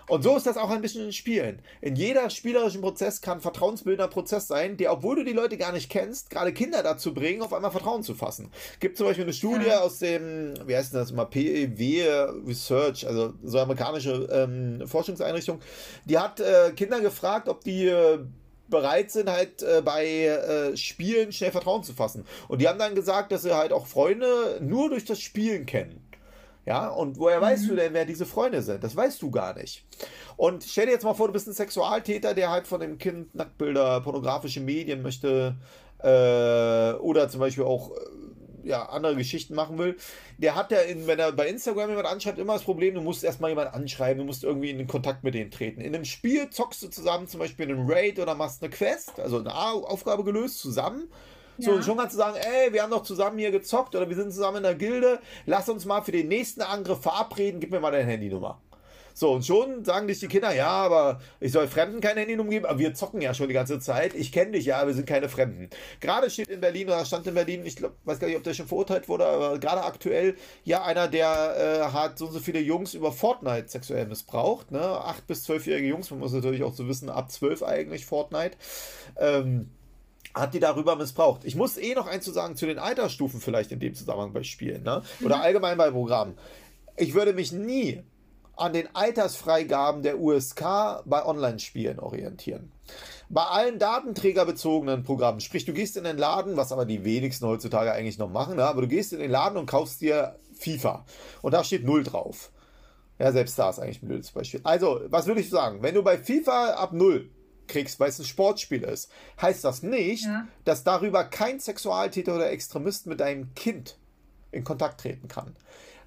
Und so ist das auch ein bisschen in Spielen. In jeder spielerischen Prozess kann vertrauensbildender Prozess sein, der, obwohl du die Leute gar nicht kennst, gerade Kinder dazu bringen, auf einmal Vertrauen zu fassen. Gibt zum Beispiel eine Studie ja. aus dem, wie heißt das immer, PEW Research, also so amerikanische ähm, Forschungseinrichtung, die hat äh, Kinder gefragt, ob die äh, bereit sind, halt äh, bei äh, Spielen schnell Vertrauen zu fassen. Und die haben dann gesagt, dass sie halt auch Freunde nur durch das Spielen kennen. Ja, und woher mhm. weißt du denn, wer diese Freunde sind? Das weißt du gar nicht. Und stell dir jetzt mal vor, du bist ein Sexualtäter, der halt von dem Kind Nacktbilder, pornografische Medien möchte äh, oder zum Beispiel auch äh, ja, andere Geschichten machen will. Der hat ja, in, wenn er bei Instagram jemand anschreibt, immer das Problem, du musst erstmal jemanden anschreiben, du musst irgendwie in den Kontakt mit denen treten. In einem Spiel zockst du zusammen zum Beispiel einen Raid oder machst eine Quest, also eine Aufgabe gelöst zusammen so, und schon kannst du sagen, ey, wir haben doch zusammen hier gezockt oder wir sind zusammen in der Gilde, lass uns mal für den nächsten Angriff verabreden, gib mir mal deine Handynummer. So, und schon sagen dich die Kinder, ja, aber ich soll Fremden keine Handynummer geben, aber wir zocken ja schon die ganze Zeit. Ich kenne dich ja, wir sind keine Fremden. Gerade steht in Berlin, oder stand in Berlin, ich glaub, weiß gar nicht, ob der schon verurteilt wurde, aber gerade aktuell, ja, einer, der äh, hat so und so viele Jungs über Fortnite sexuell missbraucht, ne? Acht bis zwölfjährige Jungs, man muss natürlich auch so wissen, ab zwölf eigentlich Fortnite. Ähm, hat die darüber missbraucht. Ich muss eh noch eins zu sagen zu den Altersstufen vielleicht in dem Zusammenhang bei Spielen, ne? Oder mhm. allgemein bei Programmen. Ich würde mich nie an den Altersfreigaben der USK bei Online-Spielen orientieren. Bei allen datenträgerbezogenen Programmen, sprich, du gehst in den Laden, was aber die wenigsten heutzutage eigentlich noch machen, ne? aber du gehst in den Laden und kaufst dir FIFA und da steht 0 drauf. Ja, selbst da ist eigentlich ein blödes Beispiel. Also, was würde ich sagen? Wenn du bei FIFA ab 0 kriegst, weil es ein Sportspiel ist, heißt das nicht, ja. dass darüber kein Sexualtäter oder Extremist mit deinem Kind in Kontakt treten kann.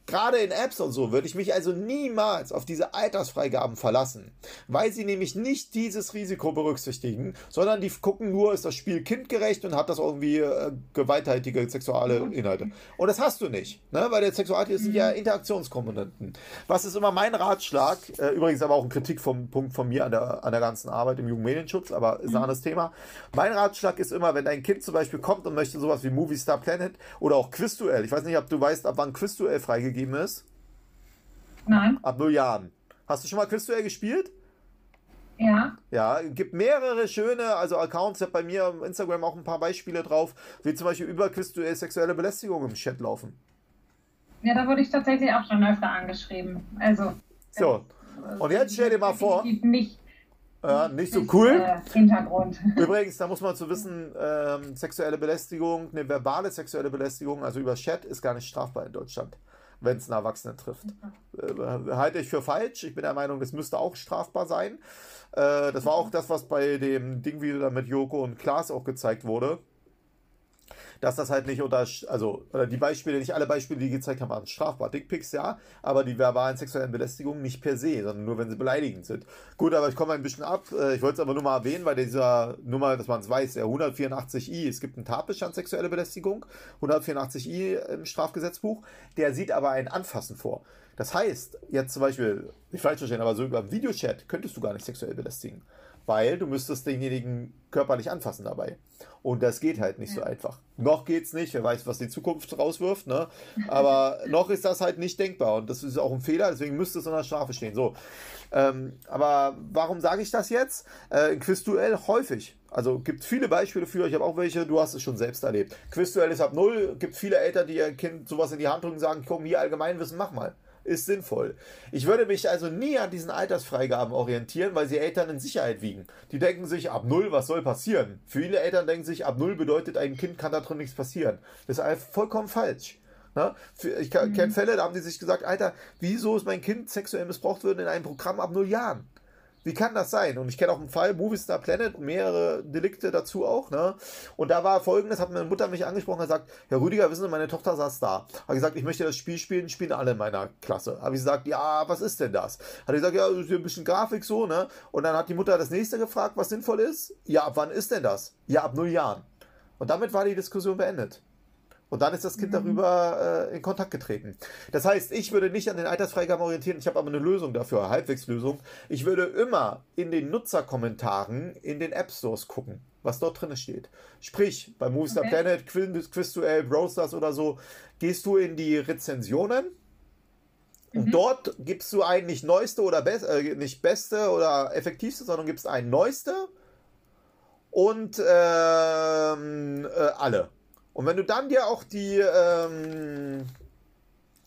Gerade in Apps und so würde ich mich also niemals auf diese Altersfreigaben verlassen, weil sie nämlich nicht dieses Risiko berücksichtigen, sondern die gucken nur, ist das Spiel kindgerecht und hat das irgendwie äh, gewalttätige sexuelle Inhalte. Und das hast du nicht, ne? weil der Sexualtäter sind ja mhm. Interaktionskomponenten. Was ist immer mein Ratschlag, äh, übrigens aber auch ein Kritik vom Punkt von mir an der, an der ganzen Arbeit im Jugendmedienschutz, aber ist ein mhm. anderes Thema. Mein Ratschlag ist immer, wenn dein Kind zum Beispiel kommt und möchte sowas wie Movie Star Planet oder auch Quizduell, ich weiß nicht, ob du weißt, ab wann Quizduell freigegeben gegeben ist? Nein. Ab null Jahren. Hast du schon mal Quizduell gespielt? Ja. Ja, gibt mehrere schöne, also Accounts, ich habe bei mir auf Instagram auch ein paar Beispiele drauf, wie zum Beispiel über Quizduell sexuelle Belästigung im Chat laufen. Ja, da wurde ich tatsächlich auch schon öfter angeschrieben. Also. So. Und jetzt stell dir mal vor. Nicht, ja, nicht so cool. Äh, Hintergrund. Übrigens, da muss man zu wissen, ähm, sexuelle Belästigung, eine verbale sexuelle Belästigung, also über Chat, ist gar nicht strafbar in Deutschland wenn es einen Erwachsenen trifft. Äh, halte ich für falsch. Ich bin der Meinung, das müsste auch strafbar sein. Äh, das war auch das, was bei dem Ding wieder mit Joko und Klaas auch gezeigt wurde dass das halt nicht unter, also, oder die Beispiele, nicht alle Beispiele, die gezeigt haben, waren strafbar. Dickpics ja, aber die verbalen sexuellen Belästigungen nicht per se, sondern nur, wenn sie beleidigend sind. Gut, aber ich komme ein bisschen ab. Äh, ich wollte es aber nur mal erwähnen, weil dieser Nummer, dass man es weiß, der 184i, es gibt einen Tatbestand sexuelle Belästigung, 184i im Strafgesetzbuch, der sieht aber ein Anfassen vor. Das heißt, jetzt zum Beispiel, nicht falsch verstehen, aber so über Videochat könntest du gar nicht sexuell belästigen. weil du müsstest denjenigen körperlich anfassen dabei. Und das geht halt nicht so einfach. Noch geht's nicht, wer weiß, was die Zukunft rauswirft, ne? Aber noch ist das halt nicht denkbar und das ist auch ein Fehler, deswegen müsste es in der Strafe stehen. So. Ähm, aber warum sage ich das jetzt? Äh, Quizduell häufig. Also gibt viele Beispiele für, ich habe auch welche, du hast es schon selbst erlebt. Quizduell ist ab null, gibt viele Eltern, die ihr Kind sowas in die Hand drücken und sagen, komm, hier Allgemeinwissen, mach mal ist sinnvoll. Ich würde mich also nie an diesen Altersfreigaben orientieren, weil sie Eltern in Sicherheit wiegen. Die denken sich, ab null, was soll passieren? Viele Eltern denken sich, ab null bedeutet, ein Kind kann da drin nichts passieren. Das ist vollkommen falsch. Na? Ich kenne mhm. Fälle, da haben die sich gesagt, Alter, wieso ist mein Kind sexuell missbraucht worden in einem Programm ab null Jahren? Wie kann das sein? Und ich kenne auch einen Fall, Movistar Planet, mehrere Delikte dazu auch, ne? Und da war folgendes, hat meine Mutter mich angesprochen und gesagt, Herr Rüdiger, wissen Sie, meine Tochter saß da. Hat gesagt, ich möchte das Spiel spielen, spielen alle in meiner Klasse. Habe ich gesagt, ja, was ist denn das? Hat gesagt, ja, ein bisschen Grafik so, ne? Und dann hat die Mutter das nächste gefragt, was sinnvoll ist. Ja, ab wann ist denn das? Ja, ab null Jahren. Und damit war die Diskussion beendet. Und dann ist das Kind mhm. darüber äh, in Kontakt getreten. Das heißt, ich würde nicht an den Altersfreigaben orientieren, ich habe aber eine Lösung dafür, Halbwegslösung. Ich würde immer in den Nutzerkommentaren in den App Stores gucken, was dort drin steht. Sprich, bei Movistar okay. Planet, Quiz, Quizduell, Browsters oder so, gehst du in die Rezensionen und mhm. dort gibst du ein nicht neueste oder be äh, nicht beste oder effektivste, sondern gibst ein neueste und ähm, äh, alle. Und wenn du dann dir auch die, ähm,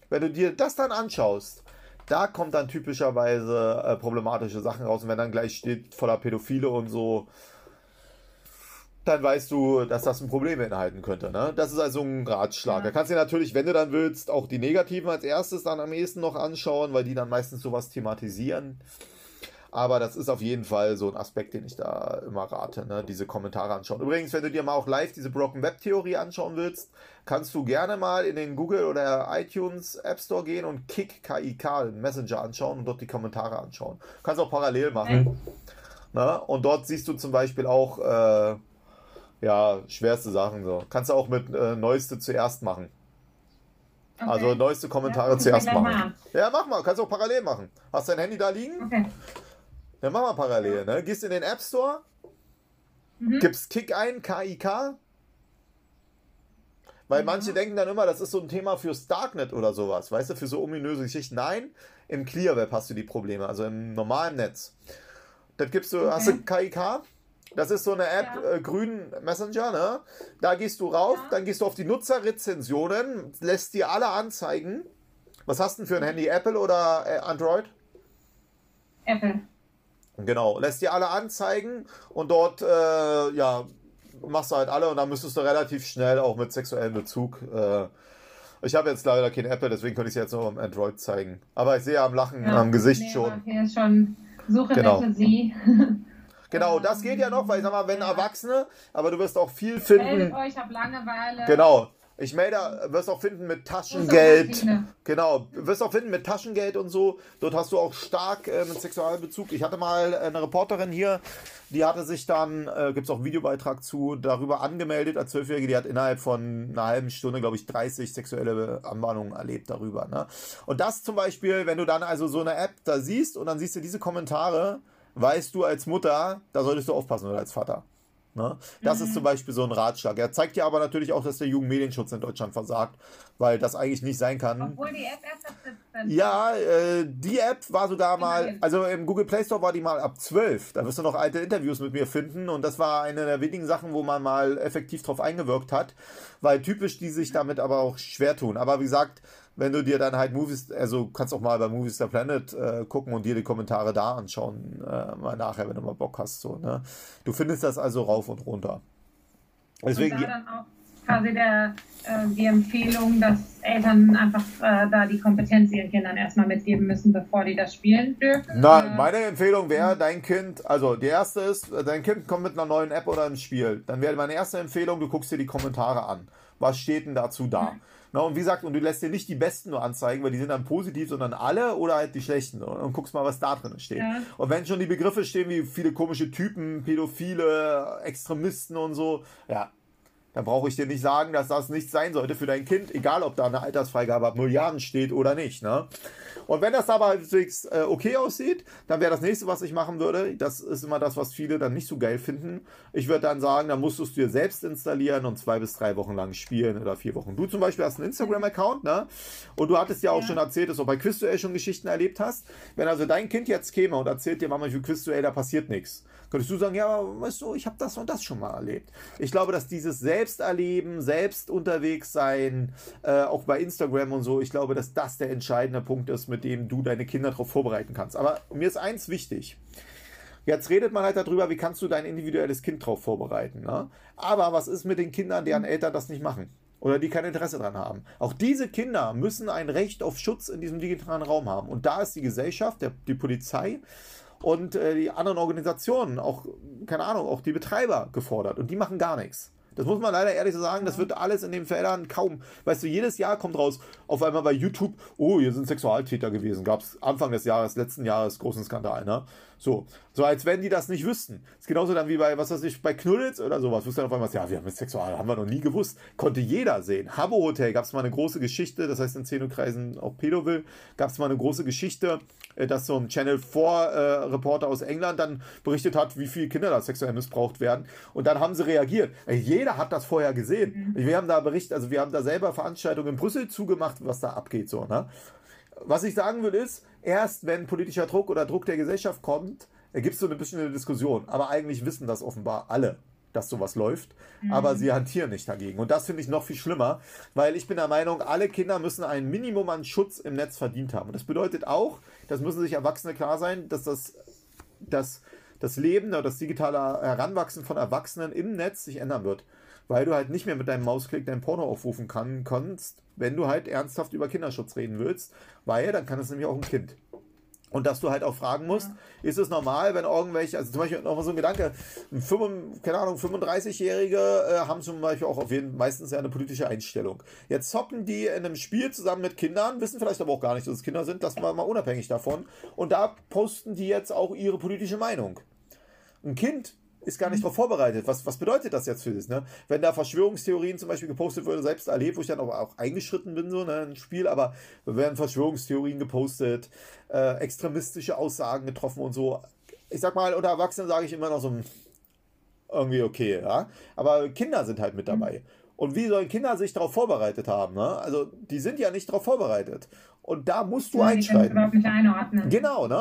wenn du dir das dann anschaust, da kommt dann typischerweise äh, problematische Sachen raus. Und wenn dann gleich steht voller Pädophile und so, dann weißt du, dass das ein Problem beinhalten könnte. Ne? Das ist also ein Ratschlag. Ja. Da kannst du dir natürlich, wenn du dann willst, auch die negativen als erstes dann am ehesten noch anschauen, weil die dann meistens sowas thematisieren. Aber das ist auf jeden Fall so ein Aspekt, den ich da immer rate, ne? diese Kommentare anschauen. Übrigens, wenn du dir mal auch live diese Broken Web Theorie anschauen willst, kannst du gerne mal in den Google oder iTunes App Store gehen und Kick KIK, den Messenger anschauen und dort die Kommentare anschauen. Kannst auch parallel machen. Mhm. Ne? Und dort siehst du zum Beispiel auch äh, ja, schwerste Sachen. So. Kannst du auch mit äh, Neueste zuerst machen. Okay. Also neueste Kommentare ja, zuerst machen. Mal. Ja, mach mal, kannst auch parallel machen. Hast dein Handy da liegen? Okay. Dann machen wir parallel, ne? Gehst in den App Store, mhm. gibst Kick ein, K-I-K. Weil mhm. manche denken dann immer, das ist so ein Thema fürs Darknet oder sowas, weißt du, für so ominöse Geschichten. Nein, im Clear Web hast du die Probleme, also im normalen Netz. Das gibst du, okay. hast du KIK? Das ist so eine App, ja. äh, grün Messenger, ne? Da gehst du rauf, ja. dann gehst du auf die Nutzerrezensionen, lässt dir alle anzeigen. Was hast du denn für ein Handy? Apple oder äh, Android? Apple. Genau, lässt dir alle anzeigen und dort, äh, ja, machst du halt alle und dann müsstest du relativ schnell auch mit sexuellem Bezug. Äh, ich habe jetzt leider kein Apple, deswegen könnte ich es jetzt nur am Android zeigen. Aber ich sehe am Lachen ja, am Gesicht nee, schon. Hier ist schon Suche genau. Sie. Genau, das geht ja noch, weil ich sag mal, wenn Erwachsene, aber du wirst auch viel finden. Meldet euch, ich habe Langeweile. Genau, ich melde, wirst auch finden mit Taschengeld. Genau, wirst auch finden mit Taschengeld und so. Dort hast du auch stark äh, mit Sexualbezug. Ich hatte mal eine Reporterin hier, die hatte sich dann, äh, gibt es auch einen Videobeitrag zu, darüber angemeldet als Zwölfjährige. Die hat innerhalb von einer halben Stunde, glaube ich, 30 sexuelle Anwarnungen erlebt darüber. Ne? Und das zum Beispiel, wenn du dann also so eine App da siehst und dann siehst du diese Kommentare, weißt du als Mutter, da solltest du aufpassen oder als Vater. Ne? Das mhm. ist zum Beispiel so ein Ratschlag. Er zeigt dir aber natürlich auch, dass der Jugendmedienschutz in Deutschland versagt, weil das eigentlich nicht sein kann. Obwohl die App erst ab 17. Ja, äh, die App war sogar mal, also im Google Play Store war die mal ab 12. Da wirst du noch alte Interviews mit mir finden und das war eine der wenigen Sachen, wo man mal effektiv drauf eingewirkt hat, weil typisch die sich damit aber auch schwer tun. Aber wie gesagt, wenn du dir dann halt Movies, also kannst auch mal bei Movies the Planet äh, gucken und dir die Kommentare da anschauen, äh, mal nachher, wenn du mal Bock hast. So, ne? Du findest das also rauf und runter. Deswegen, und da dann auch quasi der, äh, die Empfehlung, dass Eltern einfach äh, da die Kompetenz ihren Kindern erstmal mitgeben müssen, bevor die das spielen dürfen? Na, meine Empfehlung wäre, dein Kind, also die erste ist, dein Kind kommt mit einer neuen App oder einem Spiel. Dann wäre meine erste Empfehlung, du guckst dir die Kommentare an. Was steht denn dazu da? Mhm. Na, und wie gesagt, und du lässt dir nicht die besten nur anzeigen, weil die sind dann positiv, sondern alle oder halt die schlechten. Und, und guckst mal, was da drin steht. Ja. Und wenn schon die Begriffe stehen wie viele komische Typen, Pädophile, Extremisten und so, ja, dann brauche ich dir nicht sagen, dass das nicht sein sollte für dein Kind, egal ob da eine Altersfreigabe ab Milliarden steht oder nicht. Ne? Und wenn das aber halbwegs äh, okay aussieht, dann wäre das nächste, was ich machen würde, das ist immer das, was viele dann nicht so geil finden. Ich würde dann sagen, dann musst du es dir selbst installieren und zwei bis drei Wochen lang spielen oder vier Wochen. Du zum Beispiel hast einen Instagram-Account, ne? Und du hattest ja auch ja. schon erzählt, dass du bei Quizduell schon Geschichten erlebt hast. Wenn also dein Kind jetzt käme und erzählt dir, Mama, ich will Quizduell, da passiert nichts könntest du sagen, ja, weißt du, ich habe das und das schon mal erlebt. Ich glaube, dass dieses Selbsterleben, selbst unterwegs sein, äh, auch bei Instagram und so, ich glaube, dass das der entscheidende Punkt ist, mit dem du deine Kinder darauf vorbereiten kannst. Aber mir ist eins wichtig. Jetzt redet man halt darüber, wie kannst du dein individuelles Kind darauf vorbereiten. Ne? Aber was ist mit den Kindern, deren Eltern das nicht machen? Oder die kein Interesse daran haben. Auch diese Kinder müssen ein Recht auf Schutz in diesem digitalen Raum haben. Und da ist die Gesellschaft, der, die Polizei und äh, die anderen Organisationen, auch, keine Ahnung, auch die Betreiber gefordert. Und die machen gar nichts. Das muss man leider ehrlich so sagen, das wird alles in den Feldern kaum. Weißt du, jedes Jahr kommt raus, auf einmal bei YouTube, oh, hier sind Sexualtäter gewesen. Gab es Anfang des Jahres, letzten Jahres, großen Skandal, ne? So, so als wenn die das nicht wüssten. Das ist genauso dann wie bei, was weiß ich, bei Knuddels oder sowas. Wusste dann auf einmal, ja, wir haben mit Sexual, haben wir noch nie gewusst. Konnte jeder sehen. Habbo Hotel gab es mal eine große Geschichte, das heißt in Szenokreisen auch Pedoville, gab es mal eine große Geschichte, äh, dass so ein Channel 4 äh, Reporter aus England dann berichtet hat, wie viele Kinder da sexuell missbraucht werden. Und dann haben sie reagiert. Jeder hat das vorher gesehen. Mhm. Wir haben da berichtet, also wir haben da selber Veranstaltungen in Brüssel zugemacht, was da abgeht, so, ne? Was ich sagen will ist, erst wenn politischer Druck oder Druck der Gesellschaft kommt, gibt es so ein bisschen eine Diskussion. Aber eigentlich wissen das offenbar alle, dass sowas läuft. Mhm. Aber sie hantieren nicht dagegen. Und das finde ich noch viel schlimmer, weil ich bin der Meinung, alle Kinder müssen ein Minimum an Schutz im Netz verdient haben. Und das bedeutet auch, das müssen sich Erwachsene klar sein, dass das, das, das Leben oder das digitale Heranwachsen von Erwachsenen im Netz sich ändern wird. Weil du halt nicht mehr mit deinem Mausklick dein Porno aufrufen kann, kannst, wenn du halt ernsthaft über Kinderschutz reden willst, weil dann kann es nämlich auch ein Kind. Und dass du halt auch fragen musst, ja. ist es normal, wenn irgendwelche, also zum Beispiel noch mal so ein Gedanke, 5, keine Ahnung, 35-Jährige äh, haben zum Beispiel auch auf jeden meistens ja eine politische Einstellung. Jetzt zocken die in einem Spiel zusammen mit Kindern, wissen vielleicht aber auch gar nicht, dass es Kinder sind, lassen wir mal unabhängig davon. Und da posten die jetzt auch ihre politische Meinung. Ein Kind ist gar nicht darauf vorbereitet. Was, was bedeutet das jetzt für das? Ne? Wenn da Verschwörungstheorien zum Beispiel gepostet wurden, selbst erlebt, wo ich dann auch, auch eingeschritten bin, so ne, ein Spiel, aber werden Verschwörungstheorien gepostet, äh, extremistische Aussagen getroffen und so. Ich sag mal, unter Erwachsenen sage ich immer noch so irgendwie okay, ja. Aber Kinder sind halt mit dabei. Und wie sollen Kinder sich darauf vorbereitet haben? Ne? Also die sind ja nicht darauf vorbereitet. Und da musst du einschreiten. Genau, ne?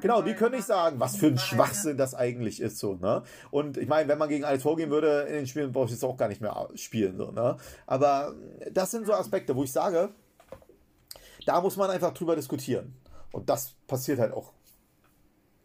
Genau, die können nicht sagen, was für ein Schwachsinn das eigentlich ist. So, ne? Und ich meine, wenn man gegen alles vorgehen würde, in den Spielen brauche ich jetzt auch gar nicht mehr spielen. So, ne? Aber das sind so Aspekte, wo ich sage, da muss man einfach drüber diskutieren. Und das passiert halt auch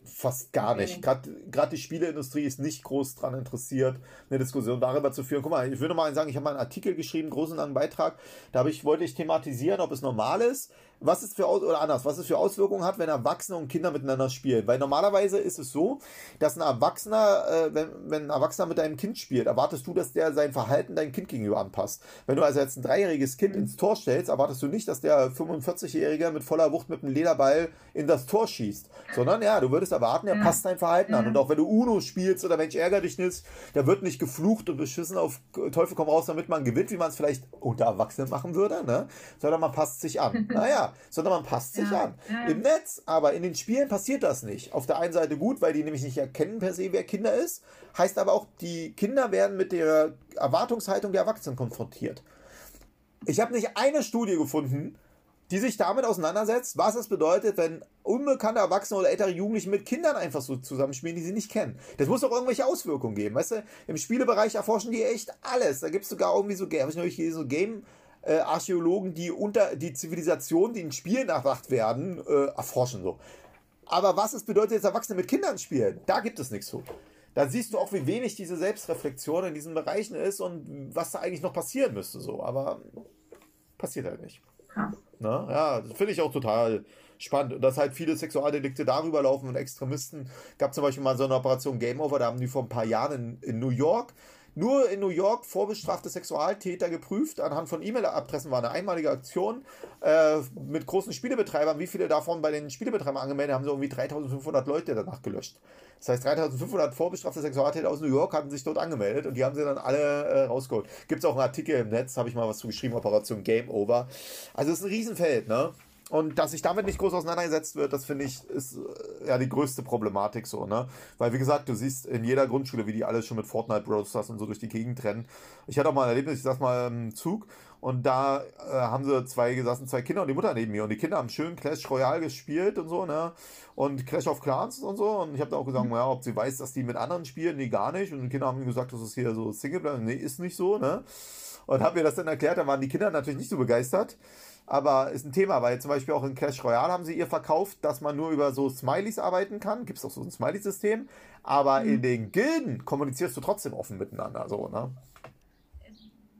fast gar nicht. Gerade die Spieleindustrie ist nicht groß daran interessiert, eine Diskussion darüber zu führen. Guck mal, ich würde mal sagen, ich habe mal einen Artikel geschrieben, großen langen Beitrag. Da habe ich, wollte ich thematisieren, ob es normal ist, was es für oder anders, was es für Auswirkungen hat, wenn Erwachsene und Kinder miteinander spielen. Weil normalerweise ist es so, dass ein Erwachsener, äh, wenn, wenn ein Erwachsener mit deinem Kind spielt, erwartest du, dass der sein Verhalten deinem Kind gegenüber anpasst. Wenn du also jetzt ein dreijähriges Kind ins Tor stellst, erwartest du nicht, dass der 45-Jährige mit voller Wucht mit einem Lederball in das Tor schießt. Sondern ja, du würdest erwarten, er passt dein Verhalten an. Und auch wenn du Uno spielst oder Mensch ärger dich nicht, da wird nicht geflucht und beschissen auf Teufel komm raus, damit man gewinnt, wie man es vielleicht unter Erwachsenen machen würde, ne? Sondern man passt sich an. Naja, sondern man passt sich ja, an. Ja. Im Netz, aber in den Spielen passiert das nicht. Auf der einen Seite gut, weil die nämlich nicht erkennen per se, wer Kinder ist. Heißt aber auch, die Kinder werden mit der Erwartungshaltung der Erwachsenen konfrontiert. Ich habe nicht eine Studie gefunden, die sich damit auseinandersetzt, was es bedeutet, wenn unbekannte Erwachsene oder ältere Jugendliche mit Kindern einfach so zusammenspielen, die sie nicht kennen. Das muss doch irgendwelche Auswirkungen geben. Weißt du, im Spielebereich erforschen die echt alles. Da gibt es sogar irgendwie so, habe ich neulich hier so Game äh, Archäologen, die unter die Zivilisation, die in Spielen erwacht werden, äh, erforschen. So. Aber was es bedeutet, jetzt Erwachsene mit Kindern spielen, da gibt es nichts zu. Da siehst du auch, wie wenig diese Selbstreflexion in diesen Bereichen ist und was da eigentlich noch passieren müsste. So. Aber passiert halt nicht. Ne? Ja, das finde ich auch total spannend. Und dass halt viele Sexualdelikte darüber laufen und Extremisten. Gab zum Beispiel mal so eine Operation Game Over, da haben die vor ein paar Jahren in, in New York nur in New York vorbestrafte Sexualtäter geprüft. Anhand von E-Mail-Adressen war eine einmalige Aktion äh, mit großen Spielebetreibern. Wie viele davon bei den Spielebetreibern angemeldet haben, so irgendwie 3500 Leute danach gelöscht. Das heißt, 3500 vorbestrafte Sexualtäter aus New York hatten sich dort angemeldet und die haben sie dann alle äh, rausgeholt. Gibt es auch einen Artikel im Netz, habe ich mal was zu geschrieben, Operation Game Over. Also es ist ein Riesenfeld, ne? Und dass sich damit nicht groß auseinandergesetzt wird, das finde ich, ist äh, ja die größte Problematik so, ne? Weil, wie gesagt, du siehst in jeder Grundschule, wie die alle schon mit Fortnite Bros. und so durch die Gegend rennen. Ich hatte auch mal ein Erlebnis, ich saß mal im Zug und da äh, haben sie zwei gesessen, zwei Kinder und die Mutter neben mir. Und die Kinder haben schön Clash Royale gespielt und so, ne? Und Clash of Clans und so. Und ich habe da auch gesagt, mhm. ja, ob sie weiß, dass die mit anderen spielen, nee, gar nicht. Und die Kinder haben mir gesagt, das ist hier so Singleplayer. Nee, ist nicht so, ne? Und habe mir das dann erklärt, da waren die Kinder natürlich nicht so begeistert. Aber ist ein Thema, weil zum Beispiel auch in Clash Royale haben sie ihr verkauft, dass man nur über so Smileys arbeiten kann. Gibt es auch so ein Smiley-System. Aber mhm. in den Gilden kommunizierst du trotzdem offen miteinander, so, ne?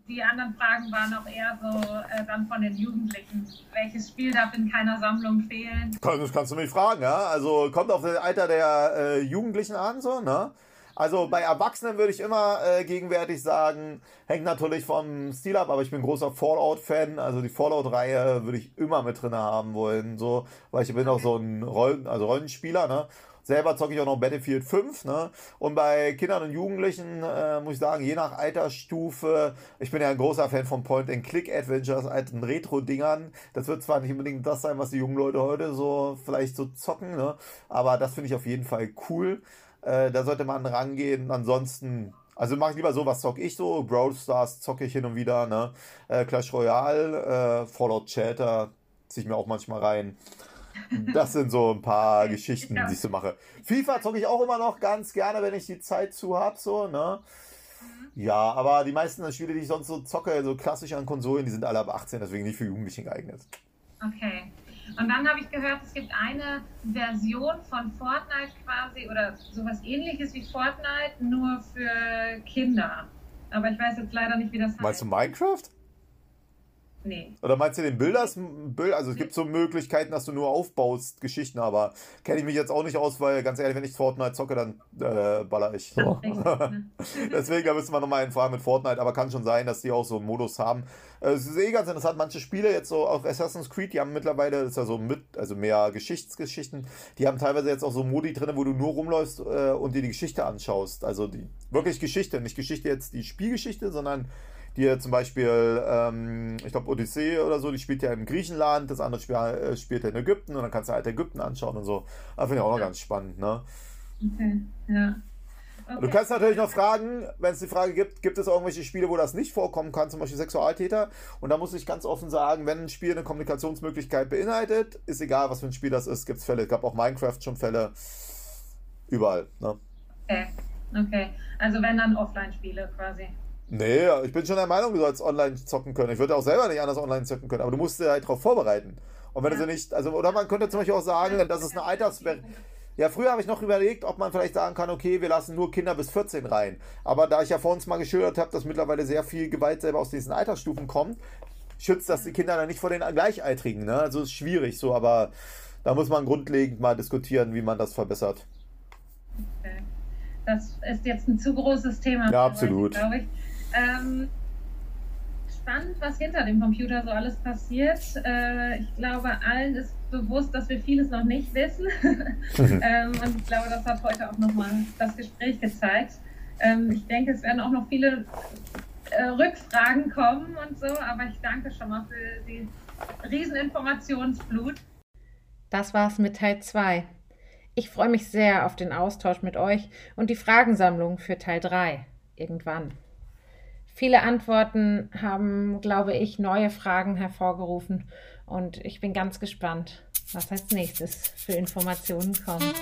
Die anderen Fragen waren auch eher so äh, dann von den Jugendlichen. Welches Spiel darf in keiner Sammlung fehlen? Das kannst du mich fragen, ja. Also kommt auf das Alter der äh, Jugendlichen an, so, ne? Also bei Erwachsenen würde ich immer äh, gegenwärtig sagen, hängt natürlich vom Stil ab, aber ich bin großer Fallout-Fan. Also die Fallout-Reihe würde ich immer mit drin haben wollen, so, weil ich bin auch so ein Rollen, also Rollenspieler, ne? Selber zocke ich auch noch Battlefield 5, ne? Und bei Kindern und Jugendlichen äh, muss ich sagen, je nach Altersstufe, ich bin ja ein großer Fan von Point-and-Click-Adventures, alten Retro-Dingern. Das wird zwar nicht unbedingt das sein, was die jungen Leute heute so vielleicht so zocken, ne? Aber das finde ich auf jeden Fall cool. Äh, da sollte man rangehen. Ansonsten, also mache ich lieber so, was zocke ich so? Brawl Stars zocke ich hin und wieder, ne? Äh, Clash Royale, äh, Fallout Chatter ziehe ich mir auch manchmal rein. Das sind so ein paar Geschichten, die ich so mache. FIFA zocke ich auch immer noch ganz gerne, wenn ich die Zeit zu habe, so, ne? Ja, aber die meisten Spiele, die ich sonst so zocke, so klassisch an Konsolen, die sind alle ab 18, deswegen nicht für Jugendliche geeignet. Okay. Und dann habe ich gehört, es gibt eine Version von Fortnite quasi oder sowas ähnliches wie Fortnite, nur für Kinder. Aber ich weiß jetzt leider nicht, wie das heißt. Meinst du Minecraft? Nee. Oder meinst du den Bilders? Also es gibt so Möglichkeiten, dass du nur aufbaust, Geschichten, aber kenne ich mich jetzt auch nicht aus, weil ganz ehrlich, wenn ich Fortnite zocke, dann äh, baller ich. So. Ne? Deswegen, da müssen wir nochmal fragen mit Fortnite, aber kann schon sein, dass die auch so einen Modus haben. Äh, es ist eh ganz interessant, manche Spiele jetzt so auf Assassin's Creed, die haben mittlerweile, das ist ja so mit, also mehr Geschichtsgeschichten, die haben teilweise jetzt auch so Modi drin, wo du nur rumläufst äh, und dir die Geschichte anschaust. Also die wirklich Geschichte, nicht Geschichte jetzt die Spielgeschichte, sondern die zum Beispiel, ähm, ich glaube, Odyssee oder so, die spielt ja in Griechenland, das andere Spiel äh, spielt ja in Ägypten und dann kannst du halt Ägypten anschauen und so. Das finde ich auch noch ganz spannend, ne? Okay, ja. Okay. Du kannst natürlich noch fragen, wenn es die Frage gibt, gibt es irgendwelche Spiele, wo das nicht vorkommen kann, zum Beispiel Sexualtäter? Und da muss ich ganz offen sagen, wenn ein Spiel eine Kommunikationsmöglichkeit beinhaltet, ist egal, was für ein Spiel das ist, gibt es Fälle. Es gab auch Minecraft schon Fälle. Überall. Ne? Okay, okay. Also wenn dann Offline-Spiele quasi. Nee, ich bin schon der Meinung, du sollst online zocken können. Ich würde auch selber nicht anders online zocken können, aber du musst dich halt darauf vorbereiten. Und wenn ja. du sie nicht, also, oder man könnte zum Beispiel auch sagen, das ist eine Alterssperre. Ja, früher habe ich noch überlegt, ob man vielleicht sagen kann, okay, wir lassen nur Kinder bis 14 rein. Aber da ich ja vor uns mal geschildert habe, dass mittlerweile sehr viel Gewalt selber aus diesen Altersstufen kommt, schützt das die Kinder dann nicht vor den Gleichaltrigen. Ne? Also ist schwierig so, aber da muss man grundlegend mal diskutieren, wie man das verbessert. Okay. Das ist jetzt ein zu großes Thema. Ja, absolut. Glaube ich. Ähm, spannend, was hinter dem Computer so alles passiert. Äh, ich glaube, allen ist bewusst, dass wir vieles noch nicht wissen. ähm, und ich glaube, das hat heute auch nochmal das Gespräch gezeigt. Ähm, ich denke, es werden auch noch viele äh, Rückfragen kommen und so, aber ich danke schon mal für die Rieseninformationsflut. Das war's mit Teil 2. Ich freue mich sehr auf den Austausch mit euch und die Fragensammlung für Teil 3 irgendwann. Viele Antworten haben, glaube ich, neue Fragen hervorgerufen und ich bin ganz gespannt, was als nächstes für Informationen kommen.